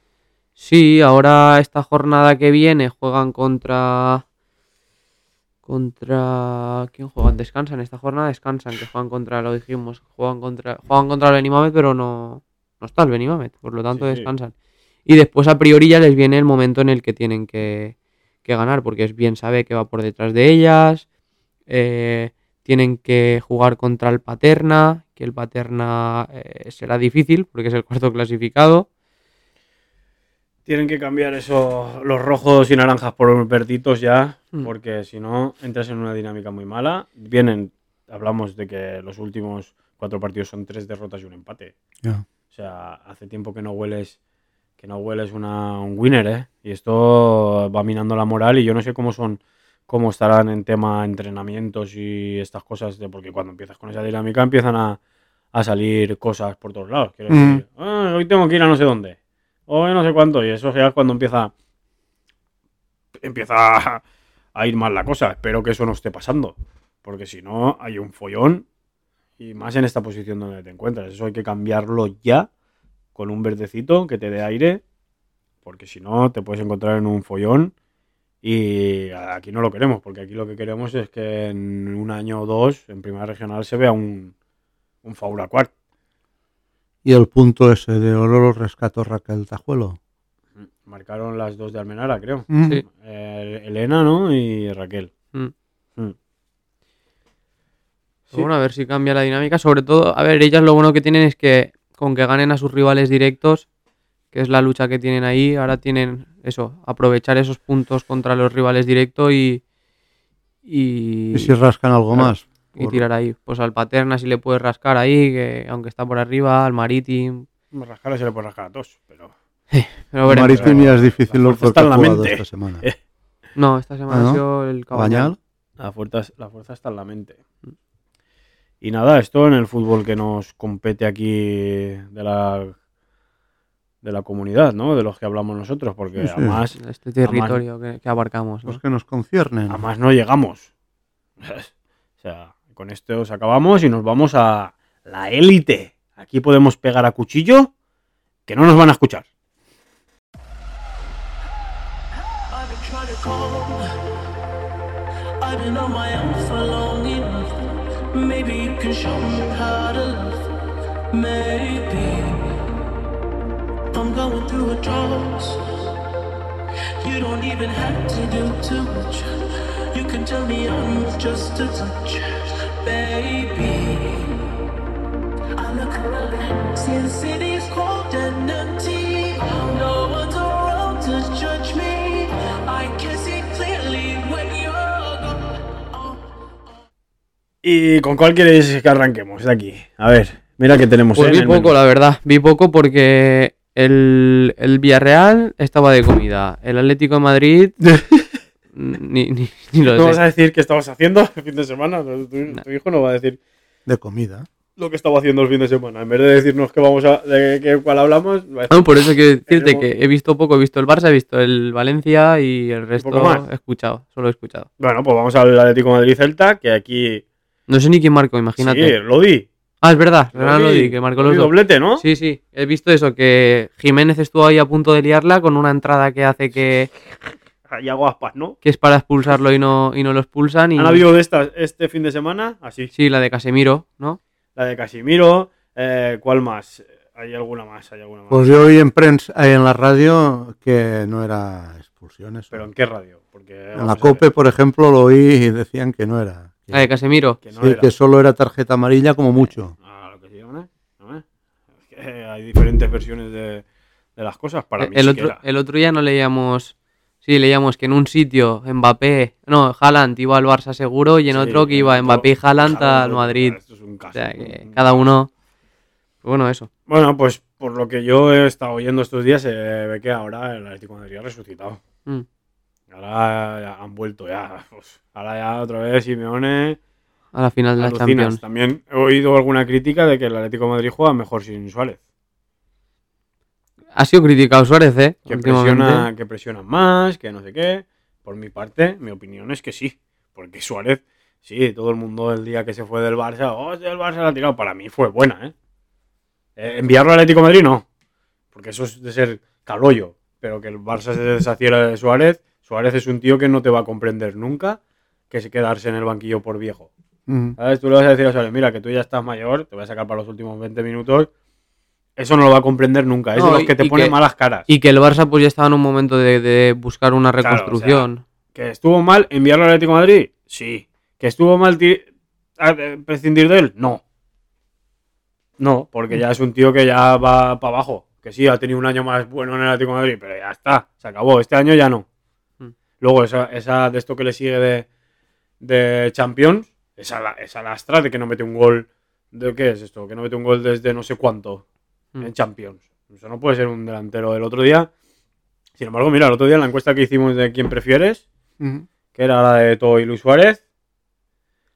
Sí, ahora esta jornada que viene juegan contra. Contra. ¿Quién juegan? Descansan. Esta jornada descansan, que juegan contra, lo dijimos, juegan contra. Juegan contra el Benimamet, pero no. No está el Benimamet, por lo tanto Sí, sí. descansan. Y después a priori ya les viene el momento en el que tienen que, que ganar, porque es bien sabe que va por detrás de ellas. eh, tienen que jugar contra el Paterna, que el Paterna eh, será difícil porque es el cuarto clasificado. Tienen que cambiar eso, los rojos y naranjas por verditos ya, Mm. porque si no entras en una dinámica muy mala. Vienen, hablamos de que los últimos cuatro partidos son tres derrotas y un empate. Ya. O sea, hace tiempo que no hueles que no hueles una, un winner, ¿eh? Y esto va minando la moral y yo no sé cómo son cómo estarán en tema entrenamientos y estas cosas, de, porque cuando empiezas con esa dinámica empiezan a, a salir cosas por todos lados. Quiero Mm. decir, "Ah, hoy tengo que ir a no sé dónde, hoy no sé cuánto, y eso ya es cuando empieza empieza a, a ir mal la cosa. Espero que eso no esté pasando, porque si no hay un follón y más en esta posición donde te encuentras. Eso hay que cambiarlo ya con un verdecito que te dé aire, porque si no te puedes encontrar en un follón y aquí no lo queremos, porque aquí lo que queremos es que en un año o dos en primera regional se vea un, un Faura Quart. Y el punto ese de oro lo rescató Raquel Tajuelo. Marcaron las dos de Almenara, creo. Mm. Sí. Eh, Elena, ¿no? Y Raquel. Mm. Mm. Bueno, a ver si cambia la dinámica. Sobre todo, a ver, ellas lo bueno que tienen es que con que ganen a sus rivales directos, que es la lucha que tienen ahí, ahora tienen eso, aprovechar esos puntos contra los rivales directos y, y, Y si rascan algo Claro. más. Y por- tirar ahí. Pues al Paterna si le puedes rascar ahí, que aunque está por arriba, al Maritim. Rascar se le puede rascar a todos, pero Pero veremos. Marítim ya es difícil lo fuerza está en la mente. esta semana. No, esta semana Ah, ¿no? ha sido el Cabañal. La fuerza, la fuerza está en la mente. Y nada, esto en el fútbol que nos compete aquí de la de la comunidad, ¿no? De los que hablamos nosotros, porque Sí, sí. además, Este territorio que, que abarcamos. ¿no? Los que nos conciernen. además no llegamos. o sea, con esto se acabamos y nos vamos a la élite. Aquí podemos pegar a cuchillo que no nos van a escuchar. You don't even have to do too much. You can tell me I'm just a touch, baby. I look around, see the city's cold and empty. No one's around to judge me. I can see clearly when you're gone. ¿Y con cuál queréis que arranquemos de aquí? A ver, mira que tenemos Pues ¿eh? vi en el poco, menú. la verdad. Vi poco porque el, el Villarreal estaba de comida. El Atlético de Madrid. ni, ni, ni lo ¿No vas a decir qué estabas haciendo el fin de semana? Tu, hijo no va a decir De comida. lo que estaba haciendo el fin de semana. En vez de decirnos que vamos a, de qué cuál hablamos, va a decir, No, por eso quiero decirte que he visto poco. He visto el Barça, he visto el Valencia y el resto más. he escuchado. Solo he escuchado. Bueno, pues vamos al Atlético de Madrid-Celta, que aquí... No sé ni quién marcó, imagínate. Sí, lo di. Ah, es verdad. Renan Lodi, que marcó los Lodi dos. doblete, ¿no? Sí, sí. He visto eso, que Jiménez estuvo ahí a punto de liarla con una entrada que hace que, Y hago aspas, ¿no? que es para expulsarlo y no, y no lo expulsan. Y... Han habido de estas este fin de semana, así. Sí, la de Casemiro, ¿no? La de Casimiro, eh, ¿cuál más? Hay alguna más, hay alguna más. Pues yo oí en prensa, eh, en la radio, que no era expulsión eso. ¿Pero en qué radio? Porque, En la COPE, por ejemplo, lo oí y decían que no era. Que, La de Casemiro. que no sí, era. que solo era tarjeta amarilla como mucho. Ah, lo que se llama, ¿no? Es que hay diferentes versiones de, de las cosas. Para mí el, sí otro, que era. el otro día no leíamos. Sí, leíamos que en un sitio Mbappé. No, Haaland iba al Barça seguro y en Sí, otro que iba Mbappé y Haaland Haaland, al Madrid. Esto es un O caso. sea, que un- cada uno. Bueno, eso. Bueno, pues por lo que yo he estado oyendo estos días, se ve que ahora el Atlético de Madrid ha resucitado. Mm. Ahora ya han vuelto ya. pues, ahora ya otra vez Simeone. A la final de la. Champions. También he oído alguna crítica de que el Atlético de Madrid juega mejor sin Suárez. Ha sido criticado Suárez, ¿eh? que presiona, que presiona más, que no sé qué. Por mi parte, mi opinión es que sí. Porque Suárez, sí, todo el mundo el día que se fue del Barça, oh, el Barça la ha tirado. Para mí fue buena, ¿eh? Eh, enviarlo al Atlético de Madrid, no. Porque eso es de ser calollo. Pero que el Barça se deshaciera de Suárez, Suárez es un tío que no te va a comprender nunca que se quedarse en el banquillo por viejo. Ujú. ¿Sabes? Tú le vas a decir a Suárez, mira, que tú ya estás mayor, te voy a sacar para los últimos 20 minutos. Eso no lo va a comprender nunca. Es No, de los que te pone que- malas caras. Y que el Barça pues ya estaba en un momento de, de buscar una Claro, o sea, reconstrucción. ¿Que estuvo mal enviarlo al Atlético de Madrid? Sí. ¿Que estuvo mal eh, prescindir de él? No. No, porque ya es un tío que ya va para abajo. Que sí, ha tenido un año más bueno en el Atlético de Madrid, pero ya está, se acabó. Este año ya no. Mm. Luego, esa, esa de esto que le sigue de, de Champions, esa, esa lastra de que no mete un gol. ¿De qué es esto? Que no mete un gol desde no sé cuánto Mm. en Champions. Eso no puede ser un delantero del otro día. Sin embargo, mira, el otro día en la encuesta que hicimos de quién prefieres, que era la de Todo y Luis Suárez,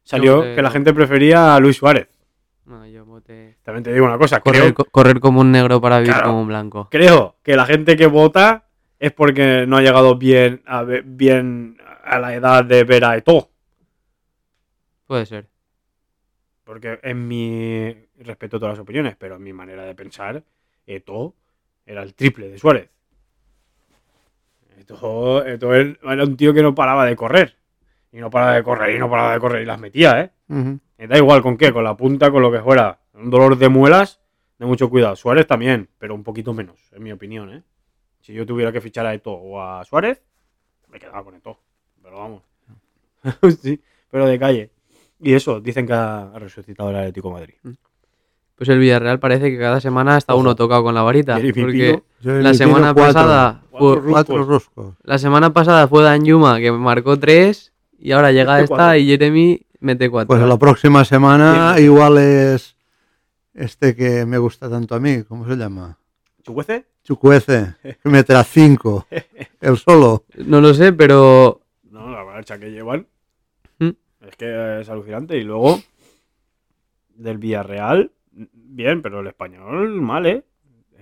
salió voté que la gente prefería a Luis Suárez. No, yo voté- También te digo una cosa, Correr, creo, co- correr como un negro para vivir Claro. como un blanco. creo que la gente que vota es porque no ha llegado bien a, bien a la edad de ver a Eto'o. Puede ser. Porque en mi. Respeto todas las opiniones, pero en mi manera de pensar, Eto'o era el triple de Suárez. Eto'o, Eto'o era un tío que no paraba de correr. Y no paraba de correr, y no paraba de correr, y las metía, ¿eh? Me da igual con qué, con la punta, con lo que fuera. Un dolor de muelas, de mucho cuidado. Suárez también, pero un poquito menos, en mi opinión, ¿eh? Si yo tuviera que fichar a Eto o a Suárez, me quedaba con Eto. Pero vamos. sí, pero de calle. Y eso, dicen que ha resucitado el Atlético de Madrid. Pues el Villarreal parece que cada semana está uno tocado con la varita. Porque la semana cuatro. pasada Cuatro fue, Cuatro roscos. la semana pasada fue Dan Yuma que marcó tres y ahora llega Mete esta cuatro. y Jeremy mete cuatro. Pues la próxima semana igual es este que me gusta tanto a mí, ¿cómo se llama? ¿Chucuece? Chucuece, que meterá cinco, el solo. No lo sé, pero No, la marcha que llevan. Mm. Es que es alucinante. Y luego, del Villarreal, bien, pero el español mal, ¿eh?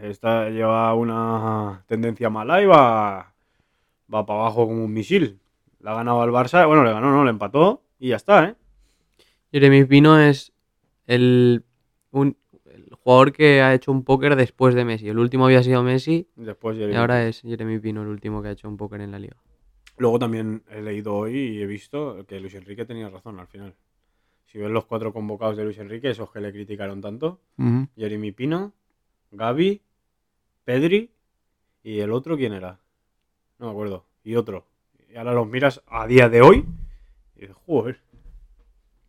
Esta lleva una tendencia mala y va, va para abajo como un misil. La ha ganado al Barça, bueno, le ganó, no, le empató y ya está, ¿eh? Jeremy Pino es el, un- el jugador que ha hecho un póker después de Messi. El último había sido Messi Después y ahora es Jeremy Pino el último que ha hecho un póker en la liga. Luego también he leído hoy y he visto que Luis Enrique tenía razón al final. Si ves los cuatro convocados de Luis Enrique, esos que le criticaron tanto. Jeremy Pino, Gaby, Pedri y el otro, ¿quién era? No me acuerdo. Y otro. Y ahora los miras a día de hoy y dices, joder.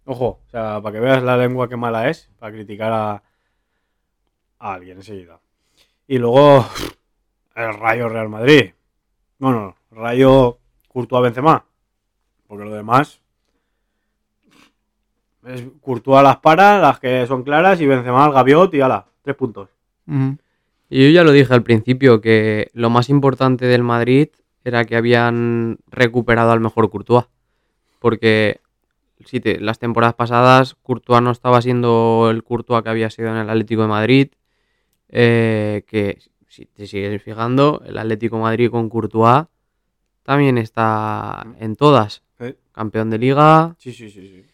Ojo, o sea, para que veas la lengua que mala es, para criticar a, a alguien enseguida. Y luego, el Rayo Real Madrid. Bueno, Rayo Courtois Benzema. Porque lo demás es Courtois las para, las que son claras, y Benzema al gaviot y ala, tres puntos. Y yo ya lo dije al principio, que lo más importante del Madrid era que habían recuperado al mejor Courtois. Porque si te- las temporadas pasadas Courtois no estaba siendo el Courtois que había sido en el Atlético de Madrid. eh, que si te sigues fijando, el Atlético de Madrid con Courtois también está en todas. Eh, Campeón de liga, Sí, sí, sí, sí.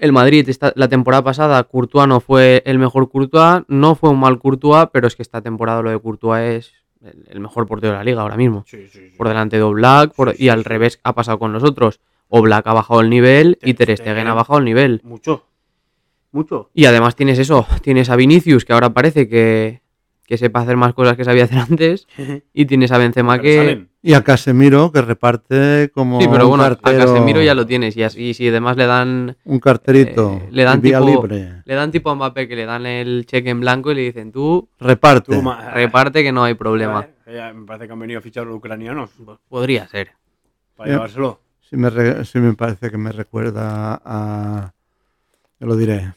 El Madrid esta- la temporada pasada, Courtois no fue el mejor Courtois, no fue un mal Courtois, pero es que esta temporada lo de Courtois es el, el mejor portero de la liga ahora mismo. Sí, sí, sí. Por delante de Oblak, por- y al revés ha pasado con los otros. Oblak ha bajado el nivel y Ter Stegen. ha bajado el nivel. Mucho. Mucho. Y además tienes eso, tienes a Vinicius, que ahora parece que, que sepa hacer más cosas que sabía hacer antes, y tienes a Benzema Pero que... salen. Y a Casemiro que reparte como Sí, pero un bueno, a Casemiro ya lo tienes, y así si además le dan un carterito, eh, le dan vía tipo- libre, le dan tipo a Mbappé que le dan el cheque en blanco y le dicen tú reparte. Tú, ma- reparte que no hay problema. Eh, me parece que han venido a fichar los ucranianos Podría ser. para Ya. llevárselo. Sí me, re- sí me parece que me recuerda a, yo lo diré,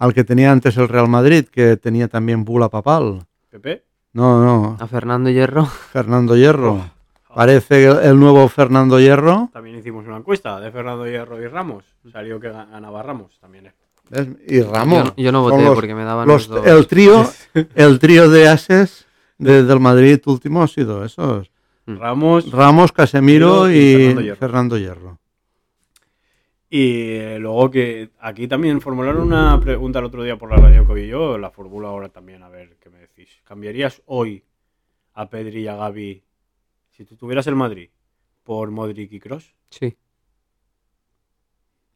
al que tenía antes el Real Madrid, que tenía también bula papal. Pepe. No, no, A Fernando Hierro. Fernando Hierro. Parece el, nuevo Fernando Hierro. También hicimos una encuesta de Fernando Hierro y Ramos. Salió que ga- ganaba Ramos también. eh. ¿ves? Y Ramos. Yo, yo no voté los- porque me daban los- los dos. el trío, el trío de ases de- del Madrid último ha sido esos. Ramos Ramos, Casemiro Casemiro y y, Fernando Hierro. Fernando Hierro. Y luego que aquí también formularon una pregunta el otro día por la radio que vi yo, la formulo ahora también, a ver qué me decís. ¿Cambiarías hoy a Pedri y a Gaby si tú tuvieras el Madrid por Modric y Cross? Sí.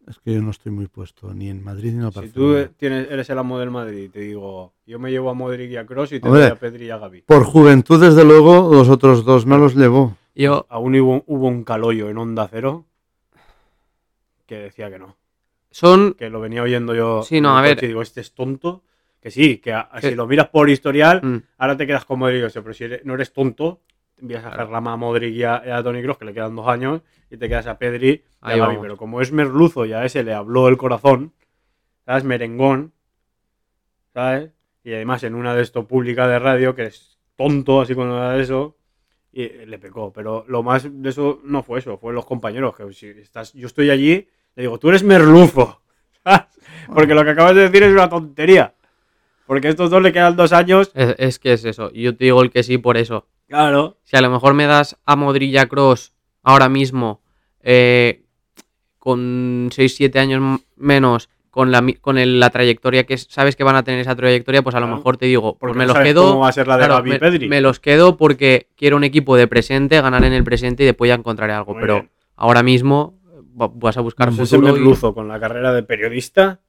Es que yo no estoy muy puesto ni en Madrid ni en el Si tú tienes, eres el amo del Madrid y te digo, yo me llevo a Modric y a Cross y te Hombre, doy a Pedri y a Gaby. Por juventud, desde luego, los otros dos me los llevó. Yo, Aún hubo, hubo un caloyo en Onda Cero que decía que no. son. Que lo venía oyendo yo. Sí, no, a ver. y digo, este es tonto. Que sí, que a- si lo miras por historial, Mm. ahora te quedas como digo, pero si eres- no eres tonto, envías a Gerlama, a Modric y a, y a Toni Kroos, que le quedan dos años, y te quedas a Pedri y a. Pero como es merluzo y a ese le habló el corazón, ¿sabes? Merengón, ¿sabes? Y además en una de esto pública de radio, que es tonto, así cuando da eso, y le pecó. Pero lo más de eso no fue eso, fue los compañeros. Que si estás, yo estoy allí, le digo, tú eres merluzo. ¿sabes? Porque lo que acabas de decir es una tontería. Porque a estos dos le quedan dos años. Es, es que es eso. Y yo te digo el que sí por eso. Claro. Si a lo mejor me das a Modric y a Kroos ahora mismo eh, con 6-7 años menos, con la, con el- la trayectoria que es- sabes que van a tener esa trayectoria, pues a lo mejor te digo, pues Porque me no los quedo. cómo va a ser la de claro, Gavi y me, Pedri. me los quedo porque quiero un equipo de presente, ganar en el presente y después ya encontraré algo. Muy pero bien. ahora mismo va- vas a buscar ese futuro y- merluzo con la carrera de periodista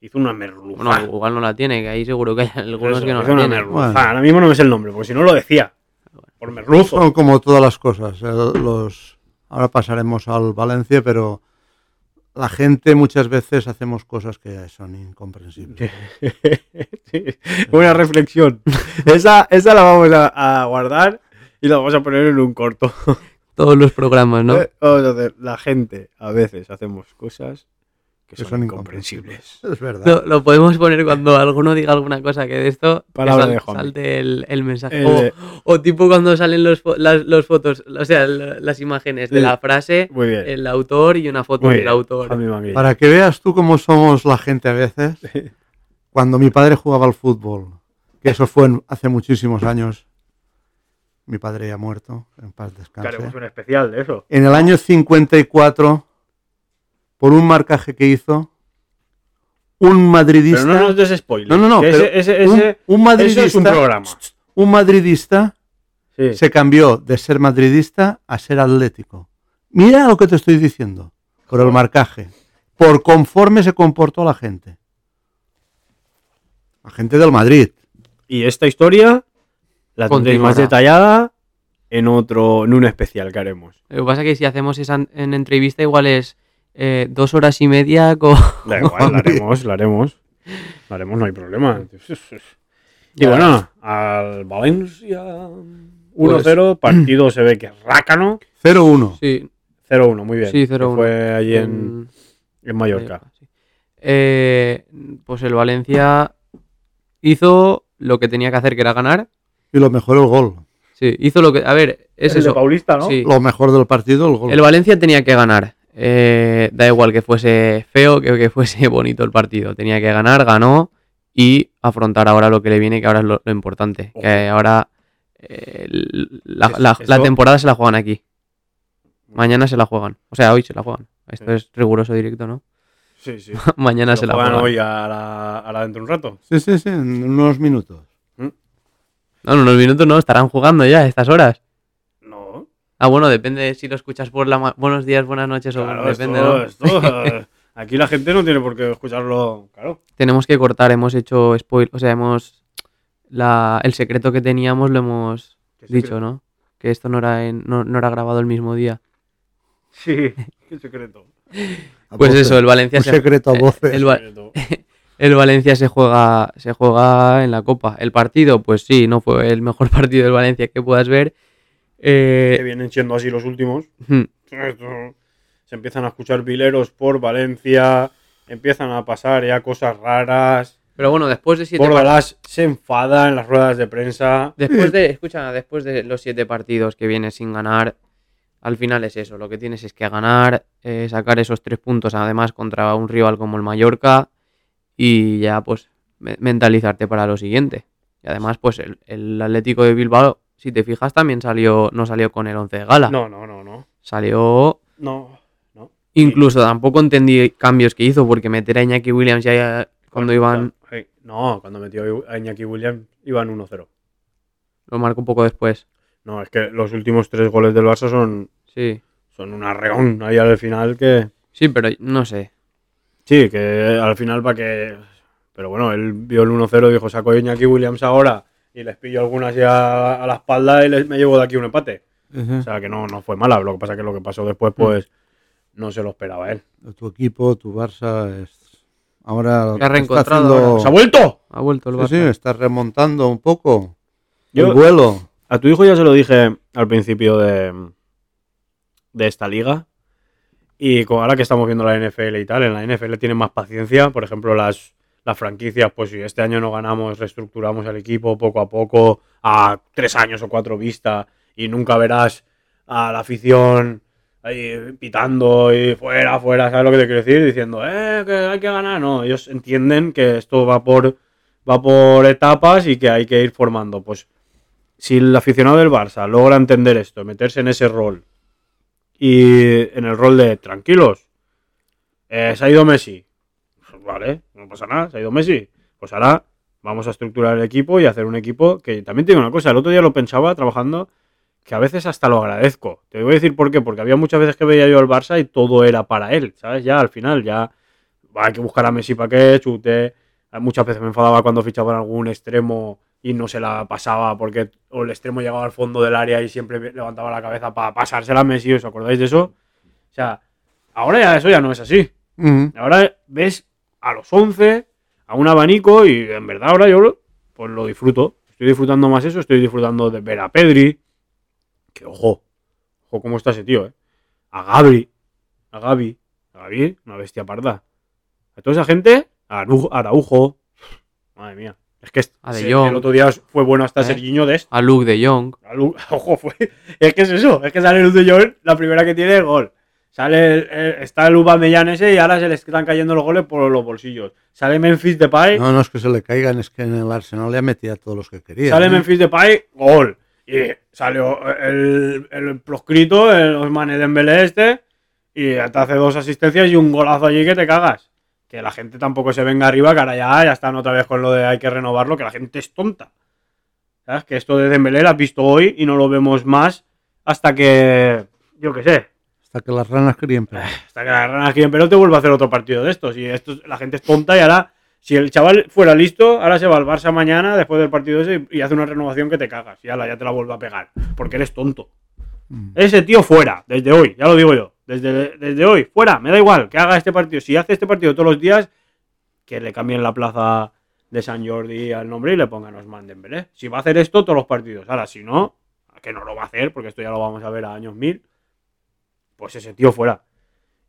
hizo una merluza. Bueno, igual no la tiene, que ahí seguro que hay algunos Eso, que no la tienen. merluza. Bueno. Ahora mismo no me sé el nombre, porque si no lo decía. Por merluzo. Son como todas las cosas. eh, Los... Ahora pasaremos al Valencia, pero la gente muchas veces hacemos cosas que son incomprensibles. Sí, Buena reflexión. Esa, esa la vamos a, a guardar y la vamos a poner en un corto. Todos los programas, ¿no? Eh, Vamos a hacer. La gente, a veces hacemos cosas que Que son, son incomprensibles. Es verdad. Lo, lo podemos poner cuando alguno diga alguna cosa que de esto que Palabra sal- de Juanmi. salte el, el mensaje. El o, tipo cuando salen los, las los fotos, o sea, las imágenes de El- la frase, Muy bien. el autor y una foto Muy del bien. autor. Para que veas tú cómo somos la gente a veces, cuando mi padre jugaba al fútbol, que eso fue en- hace muchísimos años, mi padre ya muerto, en paz Que descanse. haremos un especial de eso. En el año 54, por un marcaje que hizo, un madridista. Pero no nos des. No, no, no, que pero ese, ese, un- eso madridista, es un programa. un madridista Sí. se cambió de ser madridista a ser atlético. Mira lo que te estoy diciendo, por el marcaje, por conforme se comportó la gente. La gente del Madrid. Y esta historia la tendréis más detallada en otro, en un especial que haremos. Lo que pasa es que si hacemos esa en entrevista igual es eh, dos horas y media con... Da igual, la haremos, la haremos. La haremos, no hay problema. Y bueno, al Valencia 1-0, partido se ve que es rácano. 0-1. Sí, 0-1, muy bien. Sí, que 0-1. Fue allí en, en Mallorca. sí. Eh, pues el Valencia hizo lo que tenía que hacer, que era ganar. Y lo mejor el gol. Sí, hizo lo que... A ver, es El de eso. Paulista, ¿no? Sí. Lo mejor del partido, el gol. El Valencia tenía que ganar. Eh, da igual que fuese feo que que fuese bonito el partido. Tenía que ganar, ganó y afrontar ahora lo que le viene, que ahora es lo, lo importante. Que ahora eh, la, Es- la- la temporada se la juegan aquí. Mañana se la juegan. O sea, hoy se la juegan. Esto Sí. es riguroso directo, ¿no? Sí, sí. Mañana se la juegan juegan. hoy a la, a la dentro de un rato. Sí, sí, sí, en unos minutos. No, en unos minutos no, estarán jugando ya a estas horas. Ah, bueno, depende si lo escuchas por la ma- buenos días, buenas noches o Claro, depende, esto- ¿no? esto, eh, aquí la gente no tiene por qué escucharlo. Claro. tenemos que cortar, hemos hecho spoil, o sea, hemos la, el secreto que teníamos lo hemos ¿Qué dicho? ¿no? Que esto no era en- no, no era grabado el mismo día. Sí, qué secreto. Pues voces. eso, el Valencia Un se- secreto a voces. el. El Valencia se juega se juega en la Copa. El partido, pues sí, no fue el mejor partido del Valencia que puedas ver. Que Eh, vienen siendo así los últimos. hmm, Se empiezan a escuchar vileros por Valencia. Empiezan a pasar ya cosas raras. pero bueno, después de siete par- Bordalás se enfada en las ruedas de prensa. Después de, escucha, después de los siete partidos que vienes sin ganar, al final es eso. Lo que tienes es que ganar, eh, sacar esos tres puntos, además contra un rival como el Mallorca, y ya pues me- mentalizarte para lo siguiente. Y además, pues el, el Atlético de Bilbao, si te fijas, también salió, no salió con el 11 de gala. No, no, no, no. Salió. No, no. Incluso tampoco entendí cambios que hizo, porque meter a Iñaki Williams ya cuando iban. No, cuando metió a Iñaki Williams iban 1-0. Lo marcó un poco después. No, es que los últimos tres goles del Barça son, Sí. son un arreón ahí al final que... Sí, pero no sé. Sí, que al final para que... Pero bueno, él vio el 1-0 y dijo, saco a Iñaki Williams ahora y les pillo algunas ya a la espalda y les, me llevo de aquí un empate. O sea que no, no fue mala. Lo que pasa que lo que pasó después, pues no se lo esperaba él. Tu equipo, tu Barça, es... ahora Se ha está reencontrado haciendo- ahora. ¡Se ha vuelto! Ha vuelto el Sí, Barça. sí, está remontando un poco Yo- el vuelo. A tu hijo ya se lo dije al principio de, de esta liga. Y ahora que estamos viendo la NFL y tal, en la NFL tienen más paciencia. Por ejemplo, las, las franquicias, pues si este año no ganamos, reestructuramos el equipo poco a poco, a tres años o cuatro vistas, y nunca verás a la afición ahí pitando y fuera, fuera, ¿sabes lo que te quiero decir? Diciendo, eh, que hay que ganar. No, ellos entienden que esto va por, va por etapas y que hay que ir formando. Pues si el aficionado del Barça logra entender esto, meterse en ese rol y en el rol de tranquilos, eh, se ha ido Messi, vale, no pasa nada, se ha ido Messi, pues ahora vamos a estructurar el equipo y hacer un equipo que también tiene una cosa, el otro día lo pensaba trabajando, que a veces hasta lo agradezco. Te voy a decir por qué, porque había muchas veces que veía yo al Barça y todo era para él, ¿sabes? Ya al final, ya hay que buscar a Messi para que chute. Muchas veces me enfadaba cuando fichaban algún extremo y no se la pasaba porque o el extremo llegaba al fondo del área y siempre levantaba la cabeza para pasársela a Messi. ¿Os acordáis de eso? O sea, ahora ya eso ya no es así. Ahora ves a los 11 a un abanico y en verdad ahora yo pues lo disfruto. Estoy disfrutando más eso, estoy disfrutando de ver a Pedri. Que ojo, ojo cómo está ese tío, ¿eh? A Gabri, a Gabi, a Gabi, una bestia parda. A toda esa gente, a Araujo. Madre mía. Es que es- A De se- Jong. el otro día fue bueno hasta ¿Eh? Serginho de A Luke de Jong. a Ojo, fue. Es que es eso. Es que sale Luz de Jong, la primera que tiene es gol. Sale el- el- está el Aubameyang ese y ahora se le están cayendo los goles por los bolsillos. Sale Memphis Depay, No, no es que se le caigan, es que en el Arsenal le ha metido a todos los que quería. sale ¿eh? Memphis Depay, gol. Y salió el, el proscrito, el Osmane Dembélé este, y te hace dos asistencias y un golazo allí que te cagas. Que la gente tampoco se venga arriba, que ahora ya, ya están otra vez con lo de hay que renovarlo, que la gente es tonta. ¿Sabes? Que esto de Dembélé lo has visto hoy y no lo vemos más hasta que, yo qué sé, Hasta que las ranas críen peor. hasta que las ranas quieren, pero te vuelve a hacer otro partido de estos. Y esto, la gente es tonta y ahora, si el chaval fuera listo, ahora se va al Barça mañana después del partido ese y hace una renovación que te cagas. Y ala, ya te la vuelve a pegar. Porque eres tonto. Mm. Ese tío fuera, desde hoy, ya lo digo yo. Desde, desde hoy, fuera, me da igual que haga este partido. Si hace este partido todos los días, que le cambien la plaza de San Jordi al nombre y le pongan Osman Dembélé. Si va a hacer esto todos los partidos. Ahora, si no, que no lo va a hacer, porque esto ya lo vamos a ver a años mil, pues ese tío fuera.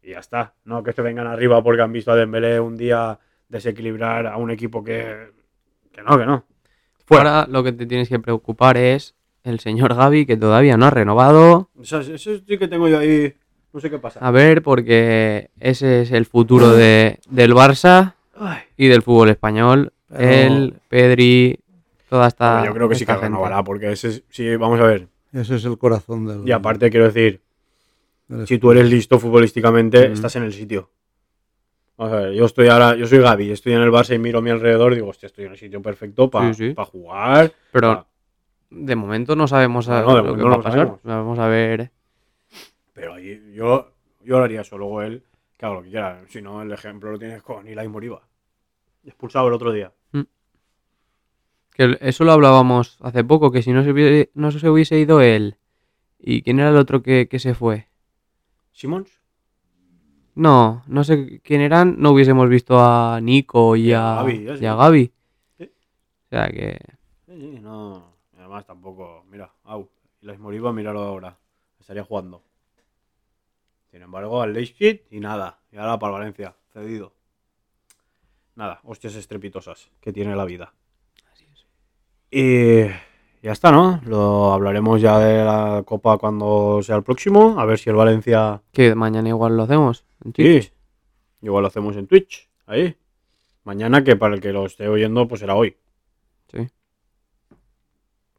Y ya está. No que se vengan arriba porque han visto a Dembélé un día desequilibrar a un equipo que... Que no, que no. Fuera. Ahora lo que te tienes que preocupar es el señor Gaby, que todavía no ha renovado. Eso, eso sí que tengo yo ahí... No sé qué pasa. A ver, porque ese es el futuro de, del Barça Ay. y del fútbol español. Pero- Él, Pedri, toda esta. Yo creo que sí que gente. renovará, porque ese es- sí, vamos a ver. Ese es el corazón del. Y aparte quiero decir, si tú eres listo futbolísticamente, Mm. estás en el sitio. Vamos a ver, yo estoy ahora, yo soy Gaby, estoy en el Barça y miro a mi alrededor y digo, hostia, estoy en el sitio perfecto para Sí, sí. jugar. Pero pa- de momento no sabemos a- No, lo que va no a pasar. sabemos. Vamos a ver. Pero ahí, yo, yo lo haría eso, luego él, que haga lo que quiera. Si no, el ejemplo lo tienes con Ilai Moriba. Expulsado el otro día. Que el- eso lo hablábamos hace poco, que si no se hubiese, no se hubiese ido él. ¿Y quién era el otro que, que se fue? ¿Simons? No, no sé quién eran. No hubiésemos visto a Nico y a, a Gavi, ya sí. y a Gavi. Sí. O sea que. Sí, sí, no. Y Además tampoco, mira, au, Ilai Moriba, míralo ahora. Estaría jugando. Sin embargo, al Leipzig y nada. Y ahora para Valencia, cedido. Nada, hostias estrepitosas que tiene la vida. Y ya está, ¿no? Lo hablaremos ya de la Copa cuando sea el próximo. A ver si el Valencia. Que mañana igual lo hacemos. en Sí, Twitch. igual lo hacemos en Twitch. Ahí. Mañana, que para el que lo esté oyendo, pues será hoy. Sí.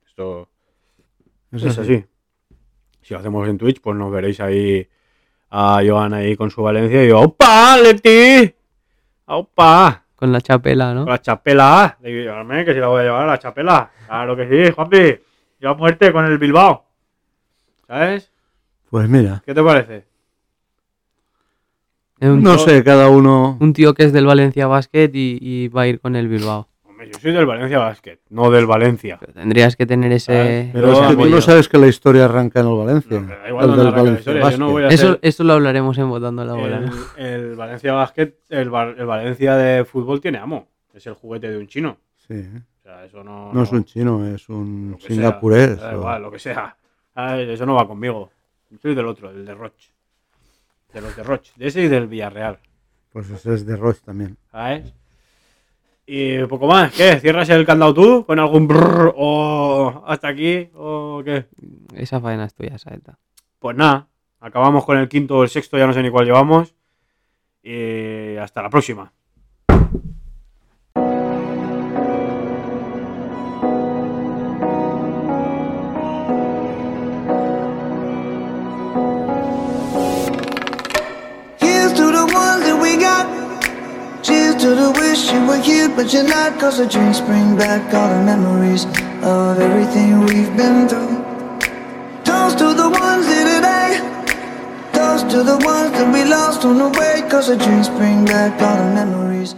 Esto Es es así. así. Si lo hacemos en Twitch, pues nos veréis ahí a Joan ahí con su Valencia y yo, ¡Opa, Leti! ¡Opa! Con la chapela, ¿no? Con la chapela. Digo, "Llévame, que si la voy a llevar a la chapela. Claro que sí, Juanpi. Yo a muerte con el Bilbao. ¿Sabes? Pues mira, ¿Qué te parece? No tío- sé, cada uno. un tío que es del Valencia Basket y, y va a ir con el Bilbao. Yo soy del Valencia Basket, no del Valencia. Pero tendrías que tener ese... Pero es que tú no sabes que la historia arranca en el Valencia. No, igual el del Valencia no voy a Eso, eso lo hablaremos en Votando la Bola, el, ¿no? el Valencia Basket, el, el Valencia de fútbol tiene amo. Es el juguete de un chino. Sí. O sea, eso no. No es un chino, es un sea, singapurés. Da o- igual, lo que sea. ¿Sabes? Eso no va conmigo. Yo soy del otro, del de Roche. De los de Roche. De ese y del Villarreal. Pues ese es de Roche también. ¿Sabes? Y poco más. ¿Qué? ¿Cierras el candado tú? ¿Con algún brrr o hasta aquí? ¿O qué? Esa faena es tuya, Saeta. Pues nada. Acabamos con el quinto o el sexto, ya no sé ni cuál llevamos. Y hasta la próxima. To the wish you were here, but you're not. Cause the drinks bring back all the memories of everything we've been through. Toast to the ones here today. Toast to the ones that we lost on the way. Cause the drinks bring back all the memories.